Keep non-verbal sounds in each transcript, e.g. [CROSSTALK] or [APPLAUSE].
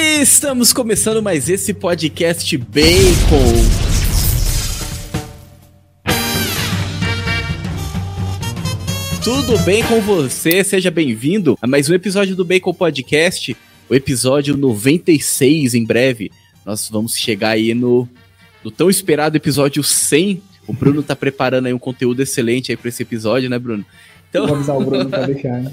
Estamos começando mais esse podcast Bacon. Tudo bem com você? Seja bem-vindo a mais um episódio do Bacon Podcast, o episódio 96 em breve. Nós vamos chegar aí no, no tão esperado episódio 100. O Bruno tá preparando aí um conteúdo excelente aí para esse episódio, né, Bruno? Então... Vou avisar o Bruno pra deixar, né?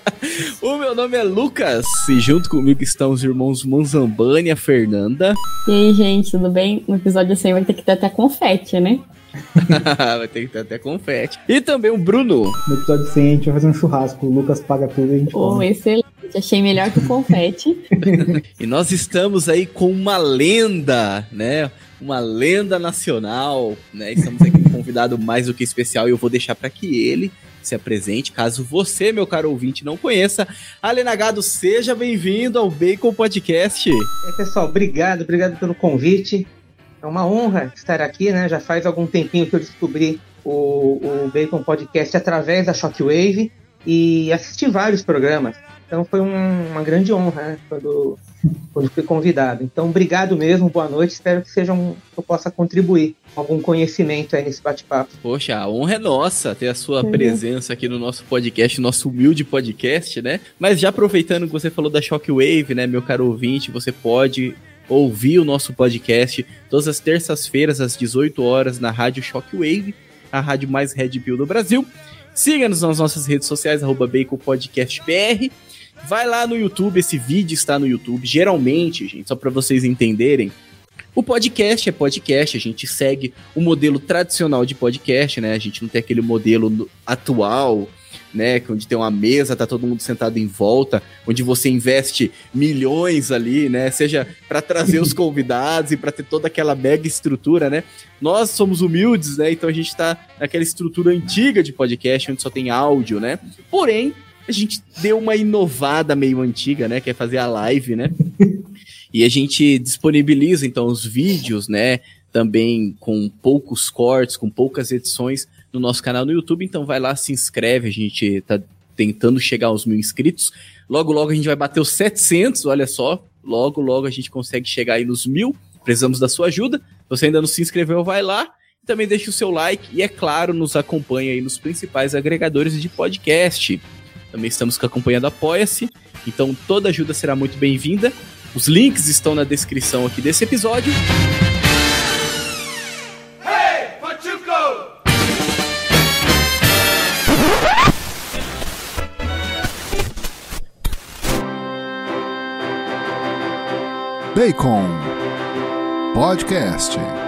[LAUGHS] o meu nome é Lucas e junto comigo estão os irmãos Monzambani e a Fernanda. E aí, gente, tudo bem? No episódio 100 vai ter que ter até confete, né? [LAUGHS] vai ter que ter até confete. E também o Bruno. No episódio 100 a gente vai fazer um churrasco. O Lucas paga tudo e a gente Oh, come. excelente. Achei melhor que o confete. [LAUGHS] e nós estamos aí com uma lenda, né? Uma lenda nacional, né? Estamos aqui com um convidado mais do que especial e eu vou deixar para que ele se apresente. Caso você, meu caro ouvinte, não conheça, Alenagado, seja bem-vindo ao Bacon Podcast. É, pessoal, obrigado, obrigado pelo convite. É uma honra estar aqui, né? Já faz algum tempinho que eu descobri o, o Bacon Podcast através da Shockwave e assisti vários programas. Então foi um, uma grande honra né, quando, quando fui convidado. Então, obrigado mesmo, boa noite. Espero que seja um, eu possa contribuir com algum conhecimento aí nesse bate-papo. Poxa, a honra é nossa ter a sua uhum. presença aqui no nosso podcast, nosso humilde podcast, né? Mas já aproveitando que você falou da Shockwave, né, meu caro ouvinte, você pode ouvir o nosso podcast todas as terças-feiras às 18 horas na Rádio Shockwave, a rádio mais Red Pill do Brasil. Siga-nos nas nossas redes sociais, arroba BaconPodcastBR. Vai lá no YouTube, esse vídeo está no YouTube. Geralmente, gente, só para vocês entenderem, o podcast é podcast, a gente segue o modelo tradicional de podcast, né? A gente não tem aquele modelo atual, né? Onde tem uma mesa, tá todo mundo sentado em volta, onde você investe milhões ali, né? Seja para trazer os [LAUGHS] convidados e para ter toda aquela mega estrutura, né? Nós somos humildes, né? Então a gente tá naquela estrutura antiga de podcast, onde só tem áudio, né? Porém, a gente deu uma inovada meio antiga, né? Que é fazer a live, né? e a gente disponibiliza, então, os vídeos, né? Também com poucos cortes, com poucas edições no nosso canal no YouTube. Então, vai lá, se inscreve. A gente tá tentando chegar aos mil inscritos. Logo, logo a gente vai bater os 700, olha só. Logo, logo a gente consegue chegar aí nos mil. Precisamos da sua ajuda. Se você ainda não se inscreveu, vai lá. Também deixe o seu like e, é claro, nos acompanhe aí nos principais agregadores de podcast. Também estamos acompanhando Apoia-se, então toda ajuda será muito bem-vinda. Os links estão na descrição aqui desse episódio. Hey, Bacon Podcast.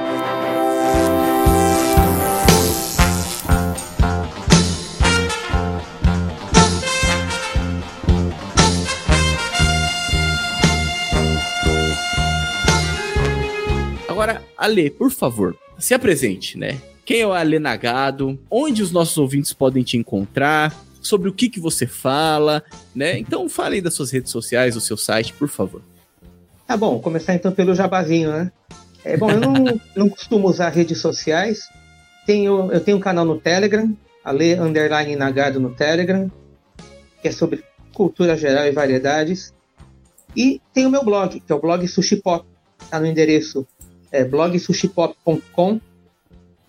Agora, Ale, por favor, se apresente, né? Quem é o Ale Nagado? Onde os nossos ouvintes podem te encontrar? Sobre o que, que você fala, né? Então fale aí das suas redes sociais, do seu site, por favor. Tá bom, começar então pelo jabazinho, né? É bom, eu não, [LAUGHS] não costumo usar redes sociais. Tenho, eu tenho um canal no Telegram, Ale Underline Nagado no Telegram, que é sobre cultura geral e variedades. E tem o meu blog, que é o blog Sushi Pop. Tá no endereço é, blogsushipop.com.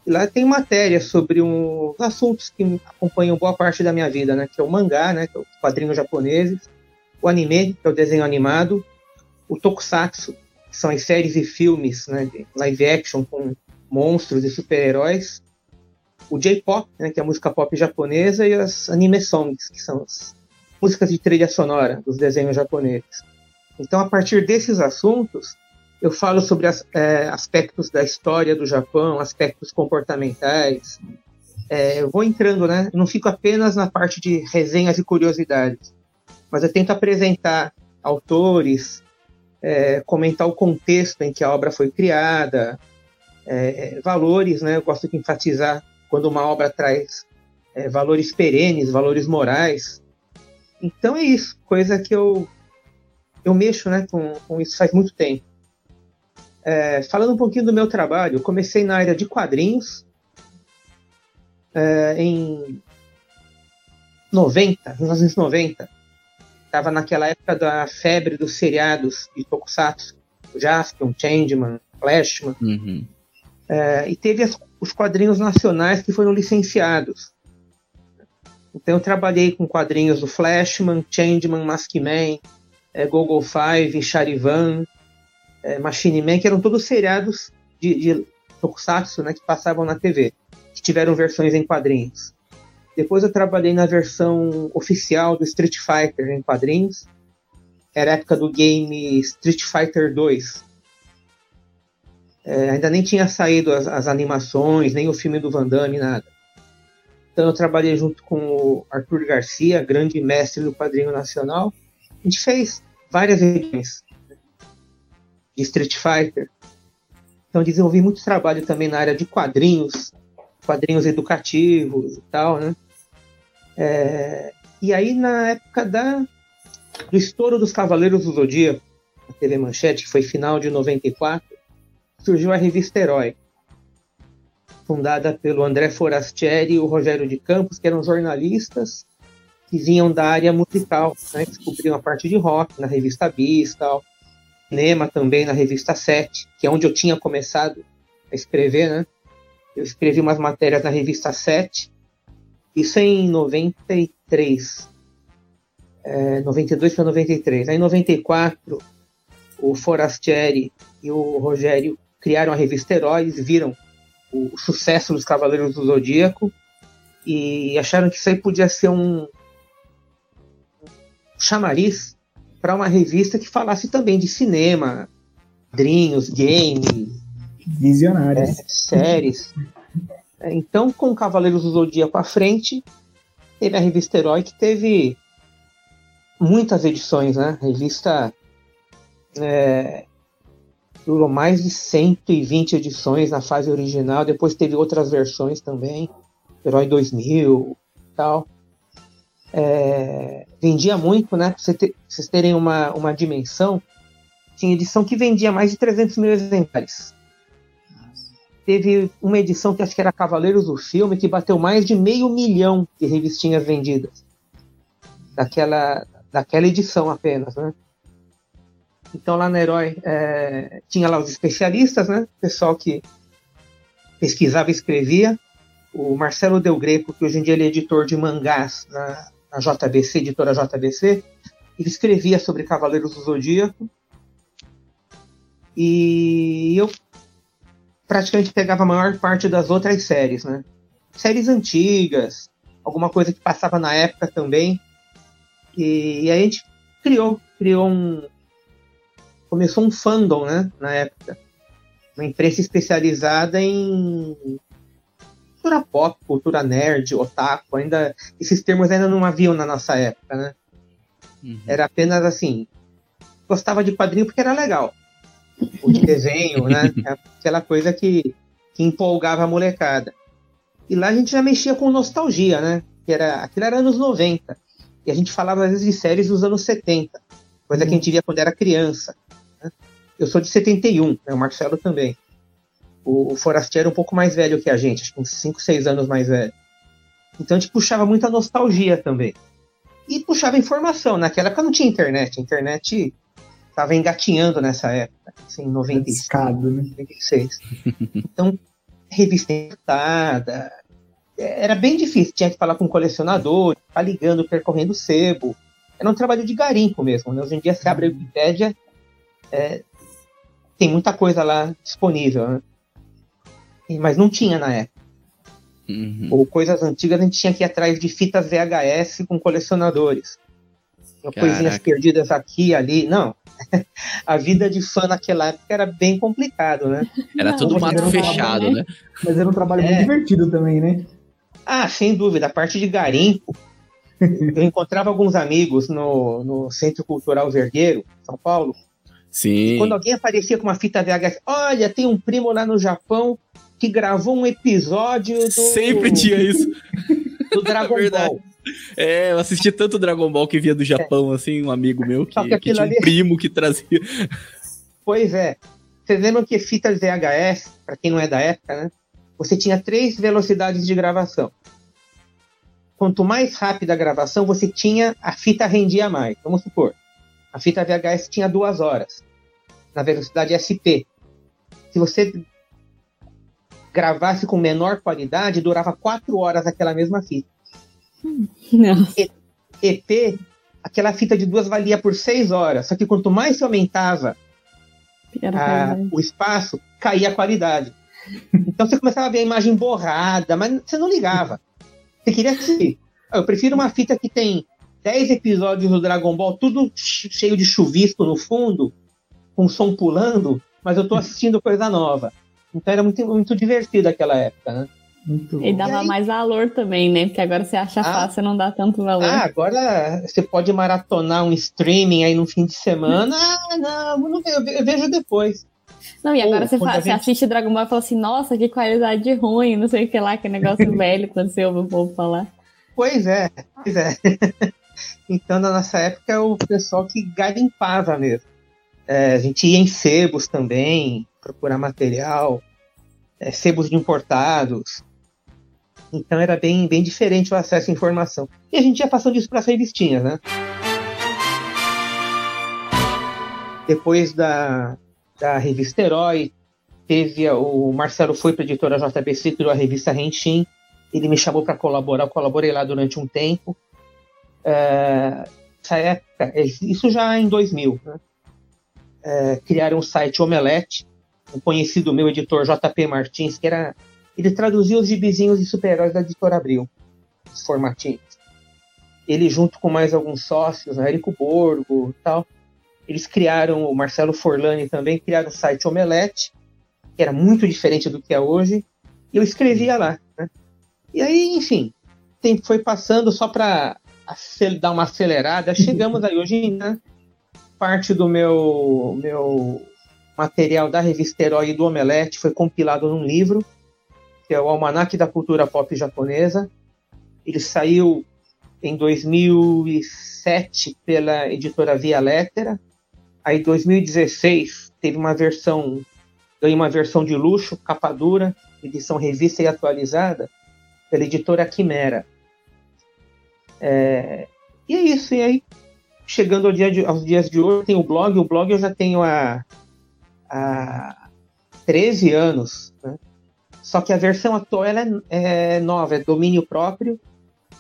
Lá tem matéria sobre um, os assuntos que acompanham boa parte da minha vida, né? Que é o mangá, né? Que é os quadrinhos japoneses, o anime, que é o desenho animado, o tokusatsu, que são as séries e filmes, né? De live action com monstros e super-heróis, o J-pop, né, que é a música pop japonesa, e as anime songs, que são as músicas de trilha sonora dos desenhos japoneses. Então, a partir desses assuntos, eu falo sobre as, é, aspectos da história do Japão, aspectos comportamentais. É, eu vou entrando, né? não fico apenas na parte de resenhas e curiosidades, mas eu tento apresentar autores, é, comentar o contexto em que a obra foi criada, é, é, valores, né? Eu gosto de enfatizar quando uma obra traz é, valores perenes, valores morais. Então é isso, coisa que eu eu mexo, né, com, com isso faz muito tempo. É, falando um pouquinho do meu trabalho, eu comecei na área de quadrinhos é, em 90, 1990. Tava naquela época da febre dos seriados de Tokusatsu. Jaspion, Changeman, Flashman. Uhum. É, e teve as, os quadrinhos nacionais que foram licenciados. Então eu trabalhei com quadrinhos do Flashman, Changeman, Maskman, é, Google Five, Charivan, é, Machine Man, que eram todos seriados de, de Tokusatsu né, que passavam na TV, que tiveram versões em quadrinhos. Depois eu trabalhei na versão oficial do Street Fighter em quadrinhos. Era a época do game Street Fighter 2. É, ainda nem tinha saído as, as, animações, nem o filme do Van Damme, nada. Então eu trabalhei junto com o Arthur Garcia, grande mestre do quadrinho nacional. A gente fez várias edições de Street Fighter. Então desenvolvi muito trabalho também na área de quadrinhos, quadrinhos educativos e tal, né? É, e aí na época da, do estouro dos Cavaleiros do Zodíaco, na TV Manchete, que foi final de 94, surgiu a revista Herói, fundada pelo André Forastieri e o Rogério de Campos, que eram jornalistas que vinham da área musical, né, descobriam a parte de rock na revista Bis tal, cinema também na revista 7, que é onde eu tinha começado a escrever, né? Eu escrevi umas matérias na revista 7, isso em 93, é, 92 para 93. Aí em 94, o Forastieri e o Rogério criaram a revista Heróis, viram o sucesso dos Cavaleiros do Zodíaco e acharam que isso aí podia ser um chamariz para uma revista que falasse também de cinema, quadrinhos, games, visionários, é, séries. Então, com Cavaleiros do Zodíaco à frente, teve a revista Herói que teve muitas edições, né? A revista é, durou mais de 120 edições na fase original, depois teve outras versões também, Herói 2000 e tal. É, vendia muito, né? Pra vocês terem uma, uma dimensão, tinha edição que vendia mais de 300 mil exemplares. Teve uma edição que acho que era Cavaleiros do Filme, que bateu mais de meio milhão de revistinhas vendidas. Daquela, daquela edição apenas, né? Então lá na Herói é, tinha lá os especialistas, né? Pessoal que pesquisava e escrevia. O Marcelo Del Greco, que hoje em dia ele é editor de mangás na, na JBC, editora JBC, ele escrevia sobre Cavaleiros do Zodíaco. E eu praticamente pegava a maior parte das outras séries, né? Séries antigas, alguma coisa que passava na época também. E, e a gente criou, criou um. Começou um fandom, né? Na época. Uma imprensa especializada em cultura pop, cultura nerd, otaku, ainda esses termos ainda não haviam na nossa época, né? Uhum. Era apenas assim, gostava de quadrinho porque era legal. O de desenho, né? [LAUGHS] Aquela coisa que, que empolgava a molecada. E lá a gente já mexia com nostalgia, né? Que era, aquilo era anos 90. E a gente falava às vezes de séries dos anos 70, coisa uhum. que a gente via quando era criança. Né? Eu sou de 71, né? o Marcelo também. O, o Forastiero é um pouco mais velho que a gente, acho que uns 5, 6 anos mais velho. Então a gente puxava muita nostalgia também. E puxava informação. Naquela época não tinha internet. A internet estava engatinhando nessa época, assim, em 96. Escado, né? 96. Então, revista importada. Era bem difícil. Tinha que falar com um colecionador, ficar ligando, percorrendo sebo. Era um trabalho de garimpo mesmo. Né? Hoje em dia, se abre a Wikipédia, é, tem muita coisa lá disponível. Né? Mas não tinha na época. Uhum. Ou coisas antigas, a gente tinha que ir atrás de fitas VHS com colecionadores. Coisinhas perdidas aqui e ali. Não. [LAUGHS] a vida de fã naquela época era bem complicado, né? Era tudo mato fechado, trabalho, né? Mas era um trabalho é. muito divertido também, né? Ah, sem dúvida. A parte de garimpo. [LAUGHS] eu encontrava alguns amigos no, no Centro Cultural Vergueiro, São Paulo. Sim. quando alguém aparecia com uma fita VHS, olha, tem um primo lá no Japão que gravou um episódio do. Sempre tinha isso. [LAUGHS] Do Dragon Ball. É, eu assisti tanto Dragon Ball que via do Japão, é. assim, um amigo meu que, que, que tinha um primo que trazia. Pois é. Vocês lembram que fitas VHS, para quem não é da época, né? Você tinha três velocidades de gravação. quanto mais rápida a gravação, você tinha, a fita rendia mais. Vamos supor, a fita VHS tinha duas horas, na velocidade SP. Se você gravasse com menor qualidade, durava quatro horas aquela mesma fita. EP, aquela fita de duas valia por seis horas. Só que quanto mais se aumentava a, o espaço, caía a qualidade. Então você começava a ver a imagem borrada, mas você não ligava. Você queria assistir. Eu prefiro uma fita que tem 10 episódios do Dragon Ball, tudo cheio de chuvisco no fundo, com som pulando, mas eu tô assistindo coisa nova. Então era muito, muito divertido aquela época, né? Muito e dava e aí... mais valor também, né? Porque agora você acha ah, fácil não dá tanto valor. Ah, agora você pode maratonar um streaming aí no fim de semana. [LAUGHS] Ah, não, eu vejo depois. Não, e agora Pô, você, fala, gente... você, assiste Dragon Ball e fala assim, nossa, que qualidade ruim, não sei o que lá, que negócio [LAUGHS] velho, quando você ouve o povo falar. Pois é, pois é. [LAUGHS] então, na nossa época, é o pessoal que garimpava mesmo. É, a gente ia em sebos também, procurar material, é, sebos de importados. Então era bem, bem diferente o acesso à informação. E a gente ia passando isso para as revistinhas, né? Depois da, da revista Herói, teve o Marcelo foi para a editora JBC, criou a revista Renshin. Ele me chamou para colaborar, eu colaborei lá durante um tempo. É, essa época, é, isso já em 2000, né? é, criaram o site Omelete, um conhecido meu editor JP Martins, que era ele traduzia os gibizinhos de super-heróis da editora Abril, os formatinhos. Ele, junto com mais alguns sócios, né, Érico Borgo tal, eles criaram, o Marcelo Forlani também, criaram o site Omelete, que era muito diferente do que é hoje, e eu escrevia lá. Né? E aí, enfim, tempo foi passando só para dar uma acelerada, chegamos aí hoje, né? Parte do meu, meu material da revista Herói e do Omelete foi compilado num livro, que é o Almanac da Cultura Pop Japonesa. Ele saiu em 2007 pela editora Via Lettera. Aí, em 2016, teve uma versão, ganhei uma versão de luxo, capa dura, edição revista e atualizada, pela editora Quimera. É, e é isso, e aí, chegando ao dia de, aos dias de hoje, tem o blog, o blog eu já tenho há, há 13 anos, né? Só que a versão atual é, é nova, é domínio próprio.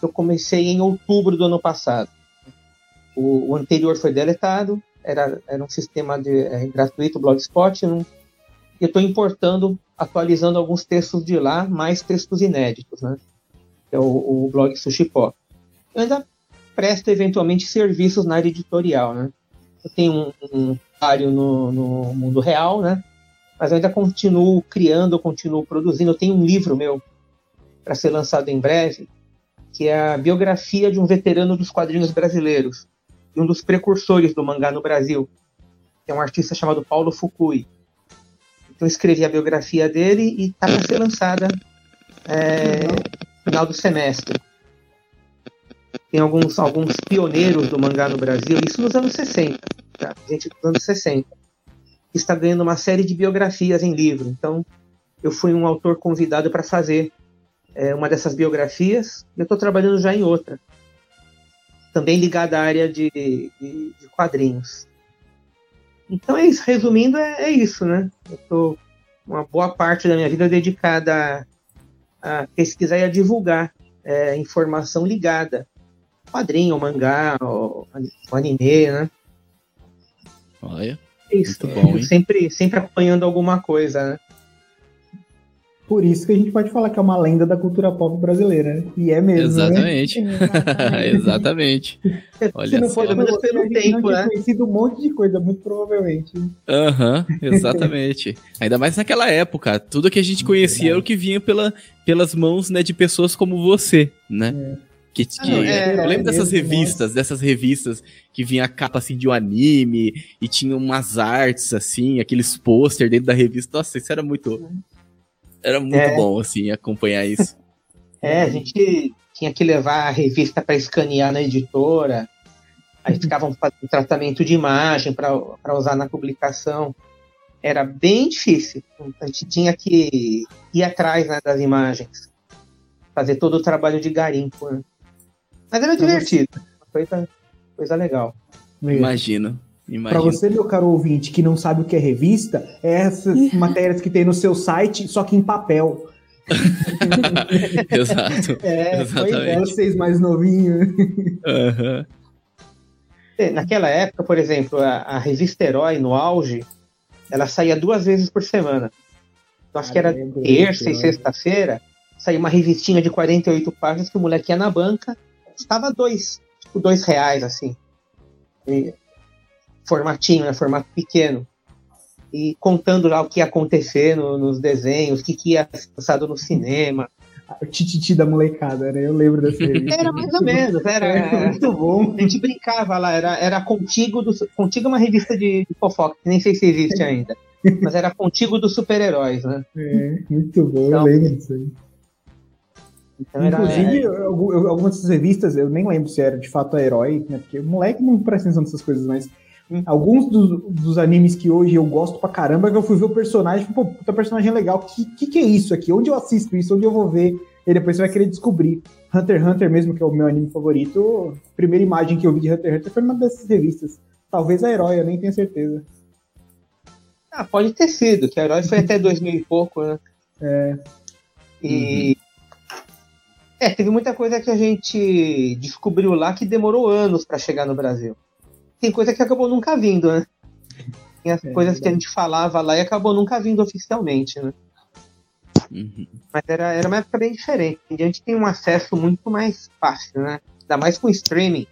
Eu comecei em outubro do ano passado. O, o anterior foi deletado, era, era um sistema de, é, gratuito, Blogspot. Eu estou importando, atualizando alguns textos de lá, mais textos inéditos, né? É o, o blog Sushipó. Eu ainda presto eventualmente serviços na área editorial, né? Eu tenho um, um no, no mundo real, né? mas eu ainda continuo criando, continuo produzindo. Eu tenho um livro meu para ser lançado em breve, que é a biografia de um veterano dos quadrinhos brasileiros e um dos precursores do mangá no Brasil, que é um artista chamado Paulo Fukui. Então eu escrevi a biografia dele e está para ser lançada é, no final do semestre. Tem alguns, alguns pioneiros do mangá no Brasil, isso nos anos 60, tá? gente dos anos 60 está ganhando uma série de biografias em livro. Então, eu fui um autor convidado para fazer é, uma dessas biografias e eu estou trabalhando já em outra, também ligada à área de, de, de quadrinhos. Então é isso, resumindo, é, é isso, né? Eu estou uma boa parte da minha vida dedicada a, a pesquisar e a divulgar é, informação ligada quadrinho, mangá, o, o anime, né? Olha. Isso, bom, sempre, sempre acompanhando alguma coisa, né? Por isso que a gente pode falar que é uma lenda da cultura pop brasileira, né? E é mesmo. Exatamente. Né? Exatamente. [LAUGHS] Olha Se não for pelo tempo, né? conhecido um monte de coisa, muito provavelmente. Aham, uhum, exatamente. Ainda mais naquela época. Tudo que a gente conhecia era o que vinha pela, pelas mãos né, de pessoas como você, né? É. Que, que ah, é, eu lembro dessas revistas, dessas revistas que vinha a capa assim de um anime e tinha umas artes assim, aqueles pôster dentro da revista. Nossa, isso era muito era muito é. bom assim acompanhar isso. [LAUGHS] É, a gente tinha que levar a revista para escanear na editora. Aí ficavam fazendo tratamento de imagem para usar na publicação. Era bem difícil. A gente tinha que ir atrás né, das imagens, fazer todo o trabalho de garimpo. Né? Mas era divertido. Coisa, coisa legal. Imagino. Para você, meu caro ouvinte, que não sabe o que é revista, é essas matérias que tem no seu site, só que em papel. [LAUGHS] Exato. É, Exatamente. vocês mais novinhos. Uhum. Naquela época, por exemplo, a, a, revista Herói, no auge, ela saía duas vezes por semana. Eu acho ah, que era terça e sexta-feira, saía uma revistinha de 48 páginas que o moleque ia na banca, custava dois, tipo, dois reais, assim. E, formatinho, né? Formato pequeno. E contando lá o que ia acontecer no, nos desenhos, o que, que ia ser lançado no cinema. O tititi da molecada, né? Eu lembro dessa [LAUGHS] revista. Era mais ou menos, era, era muito bom. A gente brincava lá, era, era Contigo do Contigo é uma revista de, de fofoca, que nem sei se existe ainda. Mas era Contigo dos super-heróis, né? É, muito bom, então, eu lembro disso aí. Então Inclusive, era, algumas dessas revistas, eu nem lembro se era de fato a herói, né? Porque o moleque não presta atenção nessas coisas, mas hum. alguns dos, dos, animes que hoje eu gosto pra caramba, que eu fui ver o personagem, pô, puta personagem legal, que, que que é isso aqui? Onde eu assisto isso? Onde eu vou ver? E depois você vai querer descobrir. Hunter x Hunter mesmo, que é o meu anime favorito, a primeira imagem que eu vi de Hunter x Hunter foi numa dessas revistas. Talvez a Herói, eu nem tenho certeza. Ah, pode ter sido, que a Herói foi até 2000 e pouco, né? É. E... Uhum. É, teve muita coisa que a gente descobriu lá que demorou anos para chegar no Brasil. Tem coisa que acabou nunca vindo, né? Tem as é, coisas é que a gente falava lá e acabou nunca vindo oficialmente, né? Uhum. Mas era, era uma época bem diferente. A gente tem um acesso muito mais fácil, né? Ainda mais com streaming.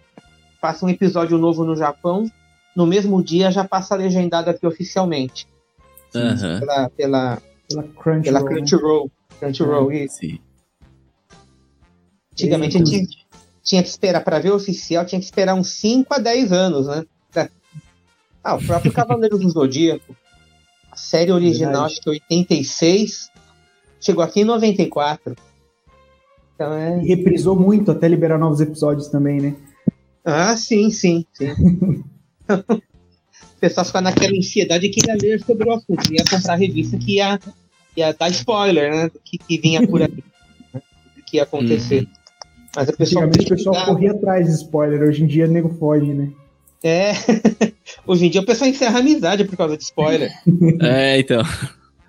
Passa um episódio novo no Japão, no mesmo dia já passa legendado aqui oficialmente. Uhum. Pela, pela, pela Crunchyroll. Pela Crunchyroll. Né? Crunchyroll, isso. Sim. Antigamente a gente tinha que esperar para ver o oficial, tinha que esperar uns 5 a 10 anos, né? Ah, o próprio Cavaleiro do Zodíaco. A série original, Verdade. acho que 86, chegou aqui em 94. Então é... E reprisou muito até liberar novos episódios também, né? Ah, sim, sim, sim. [LAUGHS] o pessoal ficava naquela ansiedade que ia ler sobre o assunto, ia comprar a revista que ia, ia dar spoiler, né? Que, que vinha por aí. Né? que ia acontecer. Mas a pessoa Antigamente o pessoal corria atrás de spoiler, hoje em dia o nego foge, né? É, [LAUGHS] hoje em dia o pessoal encerra a amizade por causa de spoiler. [LAUGHS] é, então.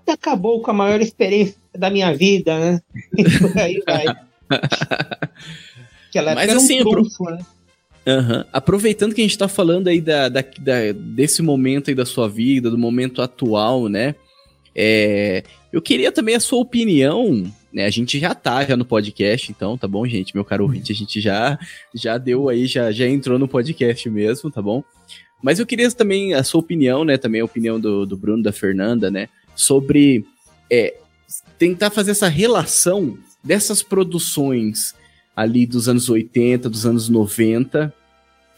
Acabou com a maior experiência da minha vida, né? E por aí vai. [LAUGHS] Mas assim, um pro... né? Uhum. Aproveitando que a gente tá falando aí da, da, da, desse momento aí da sua vida, do momento atual, né? É, eu queria também a sua opinião né, a gente já tá já no podcast, então, tá bom, gente? Meu caro ouvinte, a gente já, já deu aí, já, já entrou no podcast mesmo, tá bom? Mas eu queria também a sua opinião, né? Também a opinião do, do Bruno, da Fernanda, né? Sobre é, tentar fazer essa relação dessas produções ali dos anos 80, dos anos 90,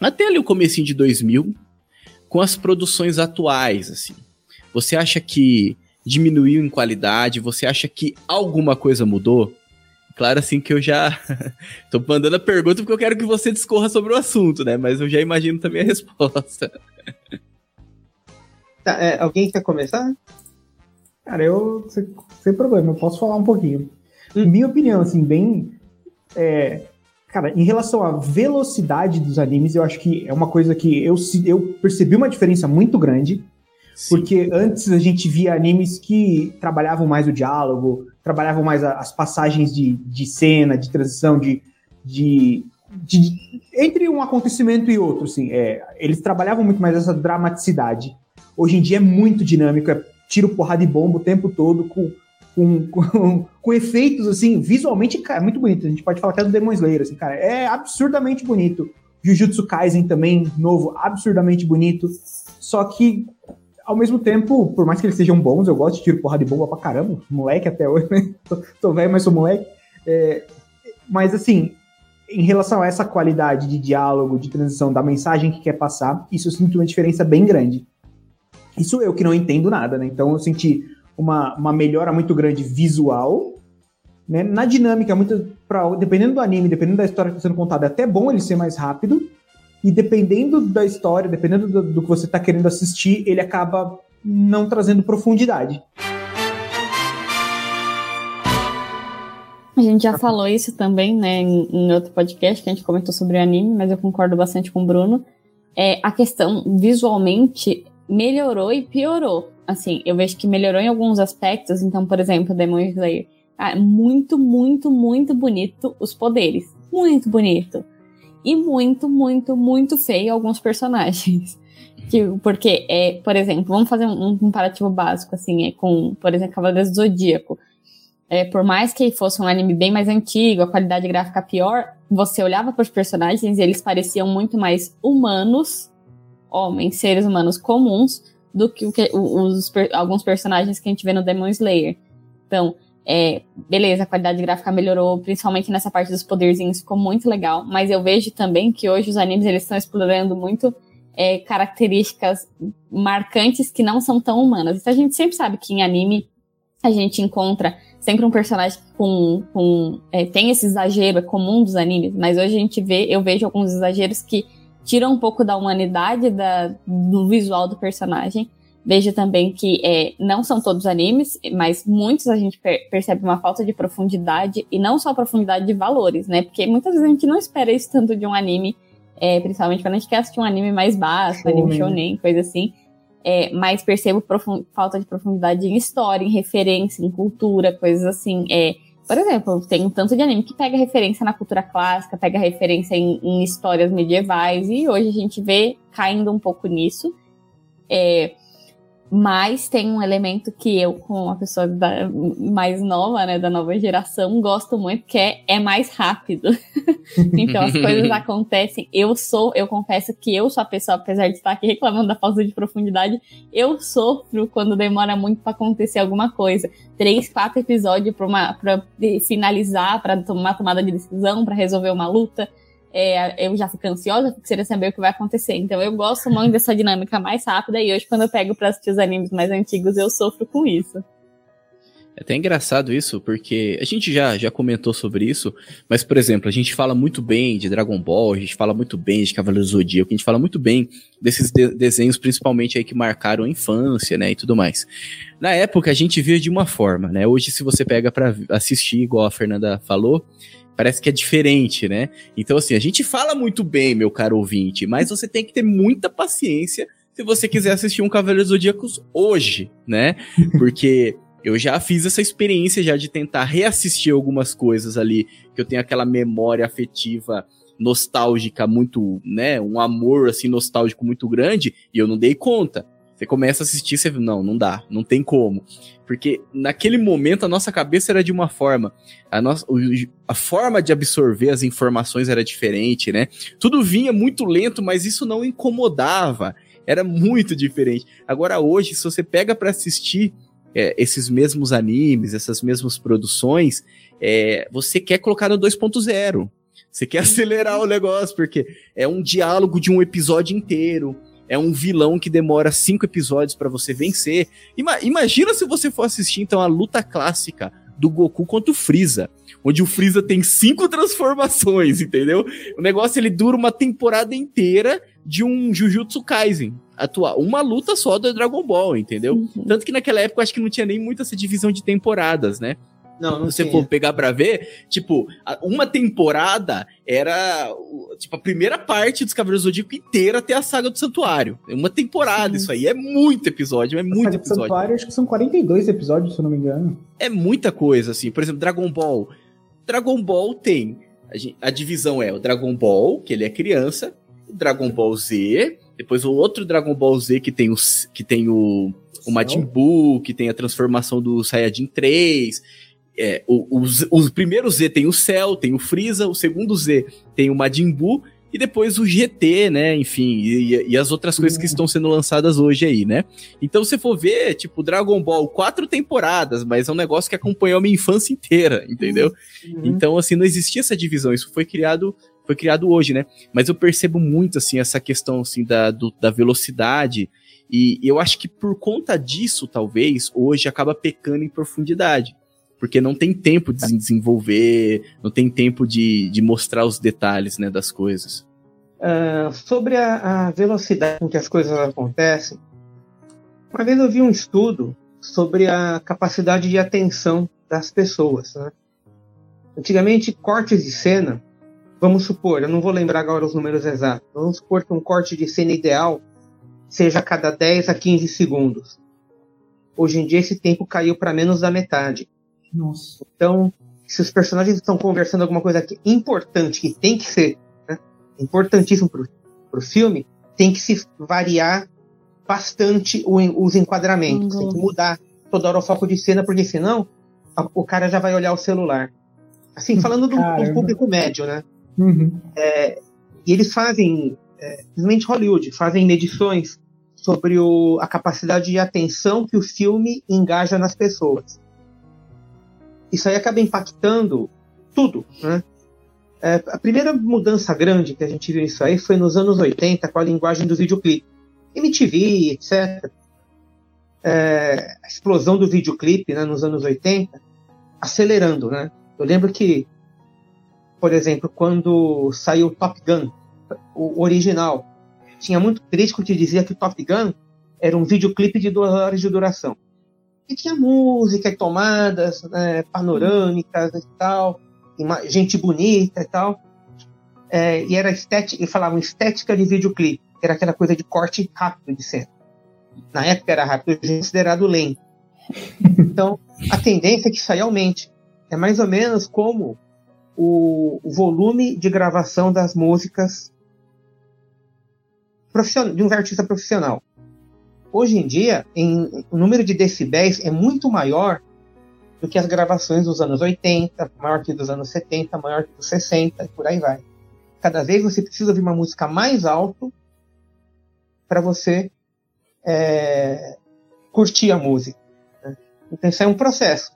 até ali o comecinho de 2000, com as produções atuais, assim. Você acha que diminuiu em qualidade? Você acha que alguma coisa mudou? Claro, assim que eu já [LAUGHS] tô mandando a pergunta porque eu quero que você discorra sobre o assunto, né? Mas eu já imagino também a [LAUGHS] resposta. Tá, é, alguém quer começar? Cara, eu sem, sem problema, eu posso falar um pouquinho. Hum. Minha opinião, assim, bem. É, cara, em relação à velocidade dos animes, eu acho que é uma coisa que eu, eu percebi uma diferença muito grande. Porque antes a gente via animes que trabalhavam mais o diálogo, trabalhavam mais as passagens de, de cena, de transição, de, de, de, entre um acontecimento e outro, assim. É, eles trabalhavam muito mais essa dramaticidade. Hoje em dia é muito dinâmico, é tiro, porrada e bomba o tempo todo, com, com, [LAUGHS] com, com, efeitos, assim, visualmente, cara, é muito bonito. A gente pode falar até do Demon Slayer, assim, cara, é absurdamente bonito. Jujutsu Kaisen também, novo, absurdamente bonito. Só que ao mesmo tempo, por mais que eles sejam bons, eu gosto de tiro porrada de bomba pra caramba, moleque até hoje, né? [LAUGHS] tô, tô velho, mas sou moleque. É, mas assim, em relação a essa qualidade de diálogo, de transição, da mensagem que quer passar, isso eu sinto uma diferença bem grande. Isso eu que não entendo nada, né? Então eu senti uma, uma melhora muito grande visual, né? Na dinâmica, muito pra, dependendo do anime, dependendo da história que está sendo contada, é até bom ele ser mais rápido, e dependendo da história, dependendo do, do que você está querendo assistir, ele acaba não trazendo profundidade. A gente já falou isso também, né, em, em, outro podcast que a gente comentou sobre anime, mas eu concordo bastante com o Bruno. É, a questão visualmente melhorou e piorou. Assim, eu vejo que melhorou em alguns aspectos. Então, por exemplo, Demon Slayer. Ah, muito, muito, muito bonito os poderes. Muito bonito. E muito, muito, muito feio alguns personagens. Porque, é, por exemplo, vamos fazer um, comparativo básico, assim, é com, por exemplo, Cavaleiros do Zodíaco é, por mais que fosse um anime bem mais antigo, a qualidade gráfica pior, você olhava para os personagens e eles pareciam muito mais humanos, homens, seres humanos comuns, do que, o que os, alguns personagens que a gente vê no Demon Slayer. Então, é, beleza, a qualidade gráfica melhorou, principalmente nessa parte dos poderzinhos, ficou muito legal, mas eu vejo também que hoje os animes eles estão explorando muito é, características marcantes que não são tão humanas. Então a gente sempre sabe que em anime a gente encontra sempre um personagem com, com é, tem esse exagero, é comum dos animes, mas hoje a gente vê, eu vejo alguns exageros que tiram um pouco da humanidade da, do visual do personagem. Vejo também que é, não são todos animes, mas muitos a gente per percebe uma falta de profundidade, e não só profundidade de valores, né? Porque muitas vezes a gente não espera isso tanto de um anime, é, principalmente quando a gente quer assistir um anime mais básico, anime shonen, coisa assim é, mas percebo falta de profundidade em história, em referência, em cultura, coisas assim. É, por exemplo, tem um tanto de anime que pega referência na cultura clássica, pega referência em, em histórias medievais, e hoje a gente vê caindo um pouco nisso. É, mas tem um elemento que eu, como uma pessoa da, mais nova, né, da nova geração, gosto muito, que é, é mais rápido. [LAUGHS] então as coisas [LAUGHS] acontecem. Eu sou, eu confesso que eu sou a pessoa, apesar de estar aqui reclamando da falta de profundidade, eu sofro quando demora muito para acontecer alguma coisa. Três, quatro episódios para finalizar, para tomar uma tomada de decisão, para resolver uma luta é, eu já fico ansiosa, porque queria saber o que vai acontecer. Então eu gosto muito dessa dinâmica mais rápida, e hoje, quando eu pego pra assistir os animes mais antigos, eu sofro com isso. É até engraçado isso, porque a gente já, já comentou sobre isso, mas, por exemplo, a gente fala muito bem de Dragon Ball, a gente fala muito bem de Cavaleiro Zodíaco, a gente fala muito bem desses de desenhos, principalmente aí que marcaram a infância, né, e tudo mais. Na época, a gente via de uma forma, né, hoje se você pega para assistir, igual a Fernanda falou, parece que é diferente, né? Então, assim, a gente fala muito bem, meu caro ouvinte, mas você tem que ter muita paciência se você quiser assistir um Cavaleiros Zodíacos hoje, né? [LAUGHS] Porque eu já fiz essa experiência já de tentar reassistir algumas coisas ali, que eu tenho aquela memória afetiva nostálgica muito, né, um amor assim nostálgico muito grande, e eu não dei conta. Você começa a assistir, você não, não dá, não tem como. Porque naquele momento a nossa cabeça era de uma forma, a, nossa, a forma de absorver as informações era diferente, né? Tudo vinha muito lento, mas isso não incomodava, era muito diferente. Agora hoje, se você pega para assistir é, esses mesmos animes, essas mesmas produções, é, você quer colocar no 2.0. Você quer acelerar o negócio, porque é um diálogo de um episódio inteiro é um vilão que demora cinco episódios para você vencer. Ima imagina se você for assistir então a luta clássica do Goku contra o Freeza, onde o Freeza tem cinco transformações, entendeu? O negócio ele dura uma temporada inteira de um Jujutsu Kaisen atual, uma luta só do Dragon Ball, entendeu? Uhum. Tanto que naquela época eu acho que não tinha nem muito essa divisão de temporadas, né? Não, não Se você for pegar pra ver, tipo, uma temporada era tipo a primeira parte dos Cavaleiros do Zodíaco inteira até a saga do Santuário. É uma temporada, Sim. isso aí. É muito episódio, é muito episódio. Do Santuário acho que são 42 episódios, se eu não me engano. É muita coisa, assim. Por exemplo, Dragon Ball. Dragon Ball tem. A, a divisão é o Dragon Ball, que ele é criança, o Dragon Ball Z, depois o outro Dragon Ball Z que tem o, que tem o, o Majin Buu, que tem a transformação do Saiyajin 3 é, o, o, o, primeiro Z tem o Cell, tem o Freeza, o segundo Z tem o Majin Buu, e depois o GT, né? Enfim, e, e as outras coisas que estão sendo lançadas hoje aí, né? Então, se for ver, tipo, Dragon Ball, quatro temporadas, mas é um negócio que acompanhou a minha infância inteira, entendeu? Uhum. Então, assim, não existia essa divisão, isso foi criado foi criado hoje, né? Mas eu percebo muito, assim, essa questão, assim, da, do, da velocidade, e eu acho que por conta disso, talvez, hoje acaba pecando em profundidade porque não tem tempo de desenvolver, não tem tempo de, de mostrar os detalhes né, das coisas. Uh, sobre a, a, velocidade com que as coisas acontecem, uma vez eu vi um estudo sobre a capacidade de atenção das pessoas. Né? Antigamente, cortes de cena, vamos supor, eu não vou lembrar agora os números exatos, vamos supor que um corte de cena ideal seja a cada 10 a 15 segundos. Hoje em dia, esse tempo caiu para menos da metade. Nossa. Então, se os personagens estão conversando alguma coisa que importante, que tem que ser né, importantíssimo para o filme, tem que se variar bastante o, os enquadramentos, uhum. tem que mudar toda hora o foco de cena, porque senão a, o cara já vai olhar o celular. Assim, falando do, do público médio, né? Uhum. É, e eles fazem, é, principalmente Hollywood, fazem medições sobre o, a capacidade de atenção que o filme engaja nas pessoas isso aí acaba impactando tudo, né? É, a primeira mudança grande que a gente viu isso aí foi nos anos 80 com a linguagem do videoclipe. MTV, etc. É, a explosão do videoclipe né, nos anos 80, acelerando, né? Eu lembro que, por exemplo, quando saiu Top Gun, o original, tinha muito crítico que dizia que Top Gun era um videoclipe de duas horas de duração. E tinha música e tomadas né, panorâmicas e tal, gente bonita e tal. É, e era estética, e falavam estética de videoclipe, era aquela coisa de corte rápido de cena. Na época era rápido, hoje é considerado lento. Então, a tendência é que isso aí aumente. É mais ou menos como o volume de gravação das músicas de um artista profissional. Hoje em dia, em, o número de decibéis é muito maior do que as gravações dos anos 80, maior que dos anos 70, maior que dos 60, e por aí vai. Cada vez você precisa ouvir uma música mais alto para você é, curtir a música. Né? Então isso é um processo.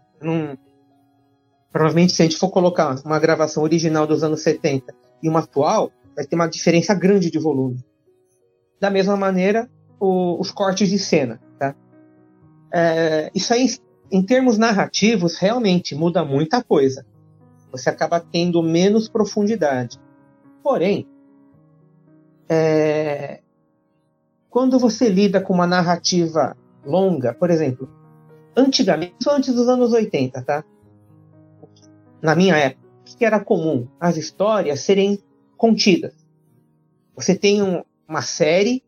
Provavelmente se a gente for colocar uma gravação original dos anos 70 e uma atual, vai ter uma diferença grande de volume. Da mesma maneira, o, os cortes de cena. Tá? É, isso aí, em termos narrativos, realmente muda muita coisa. Você acaba tendo menos profundidade. Porém, é, quando você lida com uma narrativa longa, por exemplo, antigamente, isso antes dos anos 80, tá? Na minha época, o que era comum? As histórias serem contidas. Você tem um, uma série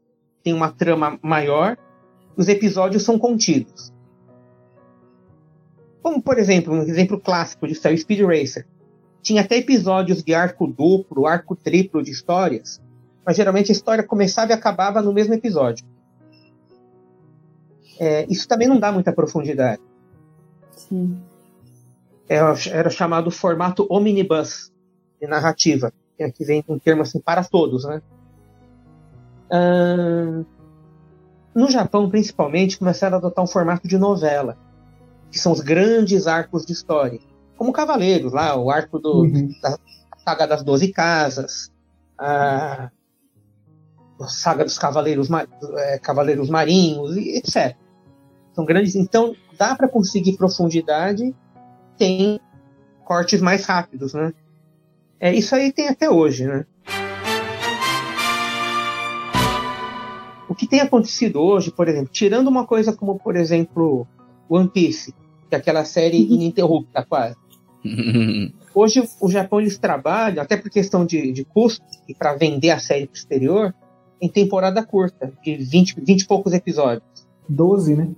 tem uma trama maior, os episódios são contidos. Como, por exemplo, um exemplo clássico de o Speed Racer. Tinha até episódios de arco duplo, arco triplo de histórias, mas geralmente a história começava e acabava no mesmo episódio. É, isso também não dá muita profundidade. Sim. Era, era chamado formato omnibus de narrativa, que aqui vem um termo assim para todos, né? No Japão, principalmente, começaram a adotar um formato de novela, que são os grandes arcos de história. Como Cavaleiros, lá, o arco do, uhum. da saga das Doze Casas, a, a saga dos Cavaleiros, é, Cavaleiros Marinhos, etc. São grandes. Então, dá para conseguir profundidade, tem cortes mais rápidos, né? É, isso aí tem até hoje, né? O que tem acontecido hoje, por exemplo, tirando uma coisa como, por exemplo, One Piece, que é aquela série uhum. ininterrupta quase. hoje o Japão eles trabalham, até por questão de, de custo e para vender a série para o exterior, em temporada curta, de 20, 20 e poucos episódios. 12, né?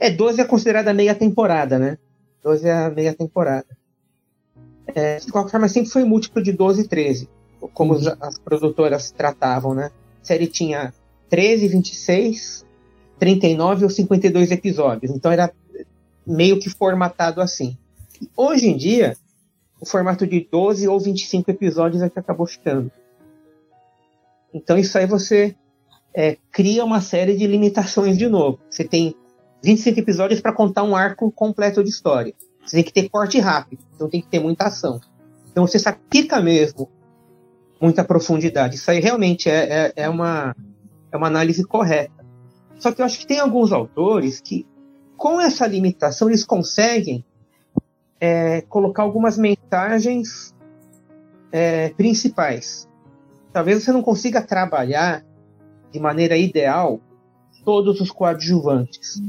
É, 12 é considerada meia temporada, né? 12 é a meia temporada. É, de qualquer forma, sempre foi múltiplo de 12 e 13, como uhum. as produtoras tratavam, né? A série tinha 13, 26, 39 ou 52 episódios. Então era meio que formatado assim. Hoje em dia, o formato de 12 ou 25 episódios é que acabou ficando. Então isso aí você é, cria uma série de limitações de novo. Você tem 25 episódios para contar um arco completo de história. Você tem que ter corte rápido, então tem que ter muita ação. Então você sacrifica mesmo muita profundidade. Isso aí realmente é, é, é, uma, é uma análise correta. Só que eu acho que tem alguns autores que, com essa limitação, eles conseguem é, colocar algumas mensagens é, principais. Talvez você não consiga trabalhar de maneira ideal todos os coadjuvantes,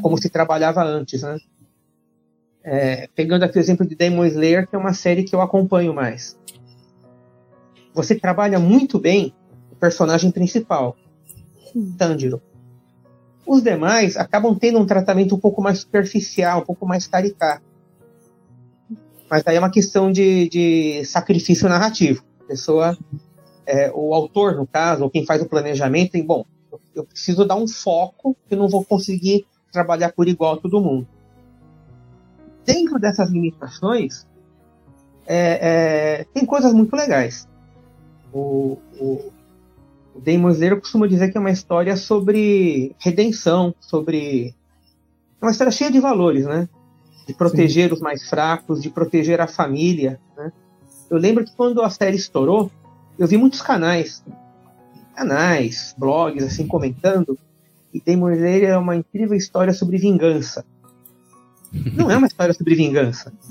como se trabalhava antes, né? É, pegando aqui o exemplo de Demon Slayer, que é uma série que eu acompanho mais. Você trabalha muito bem o personagem principal, Tanjiro. Os demais acabam tendo um tratamento um pouco mais superficial, um pouco mais caricato. Mas aí é uma questão de, de sacrifício narrativo. A pessoa, é, o autor, no caso, ou quem faz o planejamento, tem, bom, eu preciso dar um foco que eu não vou conseguir trabalhar por igual a todo mundo. Dentro dessas limitações, é, é, tem coisas muito legais. O, o, o Damon Slayer costuma dizer que é uma história sobre redenção, sobre. É uma história cheia de valores, né? De proteger Sim. os mais fracos, de proteger a família. Né? Eu lembro que quando a série estourou, eu vi muitos canais, canais, blogs, assim, comentando. E Damon Slayer é uma incrível história sobre vingança. Não é uma história sobre vingança. [LAUGHS]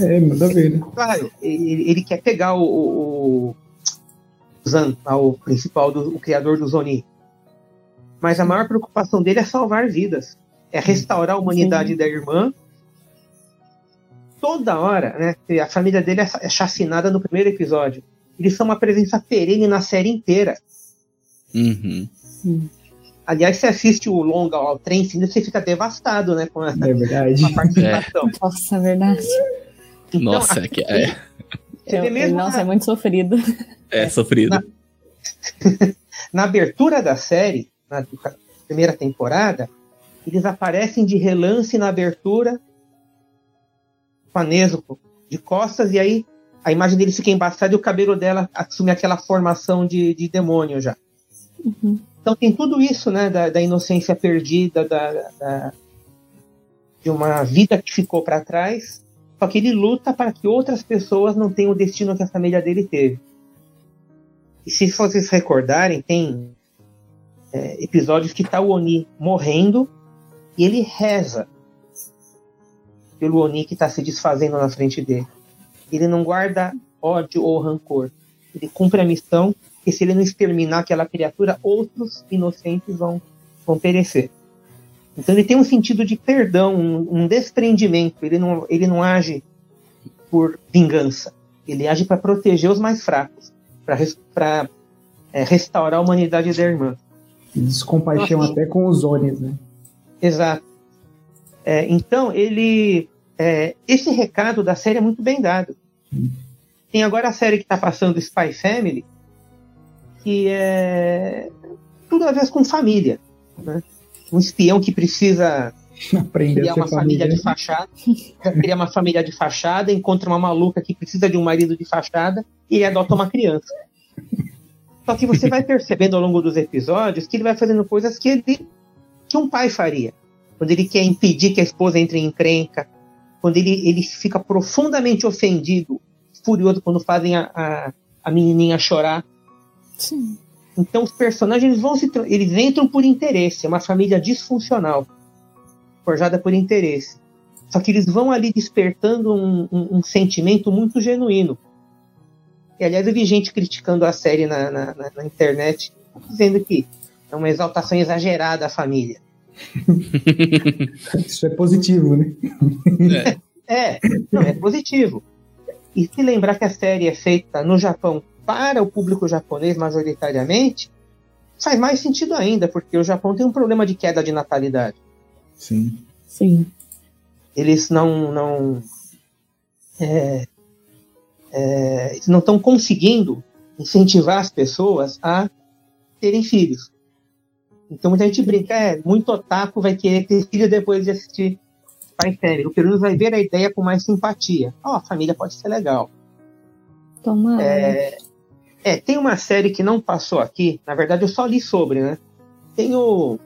É, manda ver, né? Claro, ele, ele quer pegar o, o, Zan, o principal, do, o criador do Zoni. Mas a maior preocupação dele é salvar vidas. É restaurar a humanidade Sim. da irmã. Toda hora, né? A família dele é, é chacinada no primeiro episódio. Eles são uma presença perene na série inteira. Uhum. Aliás, você assiste o longa ao trem, você fica devastado, né? Com a, é verdade. Com a participação. É. Nossa, é verdade. Então, Nossa, é que é. é mesmo nossa, é muito sofrido. É, sofrido. Na, [LAUGHS] na abertura da série, na primeira temporada, eles aparecem de relance na abertura com a Nezuko de costas, e aí a imagem dele fica embaçada e o cabelo dela assume aquela formação de, de demônio já. Uhum. Então tem tudo isso, né, da, da inocência perdida, da, da, de uma vida que ficou para trás, só que ele luta para que outras pessoas não tenham o destino que a família dele teve. E se vocês recordarem, tem é, episódios que tá o Oni morrendo e ele reza pelo Oni que está se desfazendo na frente dele. Ele não guarda ódio ou rancor. Ele cumpre a missão e se ele não exterminar aquela criatura, outros inocentes vão, vão perecer. Então ele tem um sentido de perdão, um, um desprendimento. Ele não, ele não age por vingança. Ele age para proteger os mais fracos para é, restaurar a humanidade da irmã. Descompaixão então, assim, até com os Onis, né? Exato. É, então, ele. É, esse recado da série é muito bem dado. Tem agora a série que está passando, Spy Family, que é tudo a ver com família. Né? Um espião que precisa [LAUGHS] Aprender criar uma família. família de fachada, [LAUGHS] criar uma família de fachada, encontra uma maluca que precisa de um marido de fachada e ele adota uma criança. Só que você vai [LAUGHS] percebendo ao longo dos episódios que ele vai fazendo coisas que ele que um pai faria. Quando ele quer impedir que a esposa entre em encrenca, quando ele, ele fica profundamente ofendido, furioso quando fazem a, a, a menininha chorar. Sim. Então os personagens vão se eles entram por interesse, é uma família disfuncional, forjada por interesse. Só que eles vão ali despertando um, um, um sentimento muito genuíno. E, aliás, eu vi gente criticando a série na, na, na, internet, dizendo que é uma exaltação exagerada à família. [LAUGHS] Isso é positivo, né? É, é, não, é positivo. E se lembrar que a série é feita no Japão para o público japonês majoritariamente, faz mais sentido ainda, porque o Japão tem um problema de queda de natalidade. Sim. Sim. Eles não, não é, é, não estão conseguindo incentivar as pessoas a terem filhos. Então muita gente brinca, é, muito otaku vai querer ter filho depois de assistir Pai Family. O Peruno vai ver a ideia com mais simpatia. Ó, oh, a família pode ser legal. Toma. É, é, tem uma série que não passou aqui, na verdade eu só li sobre, né? Tem o.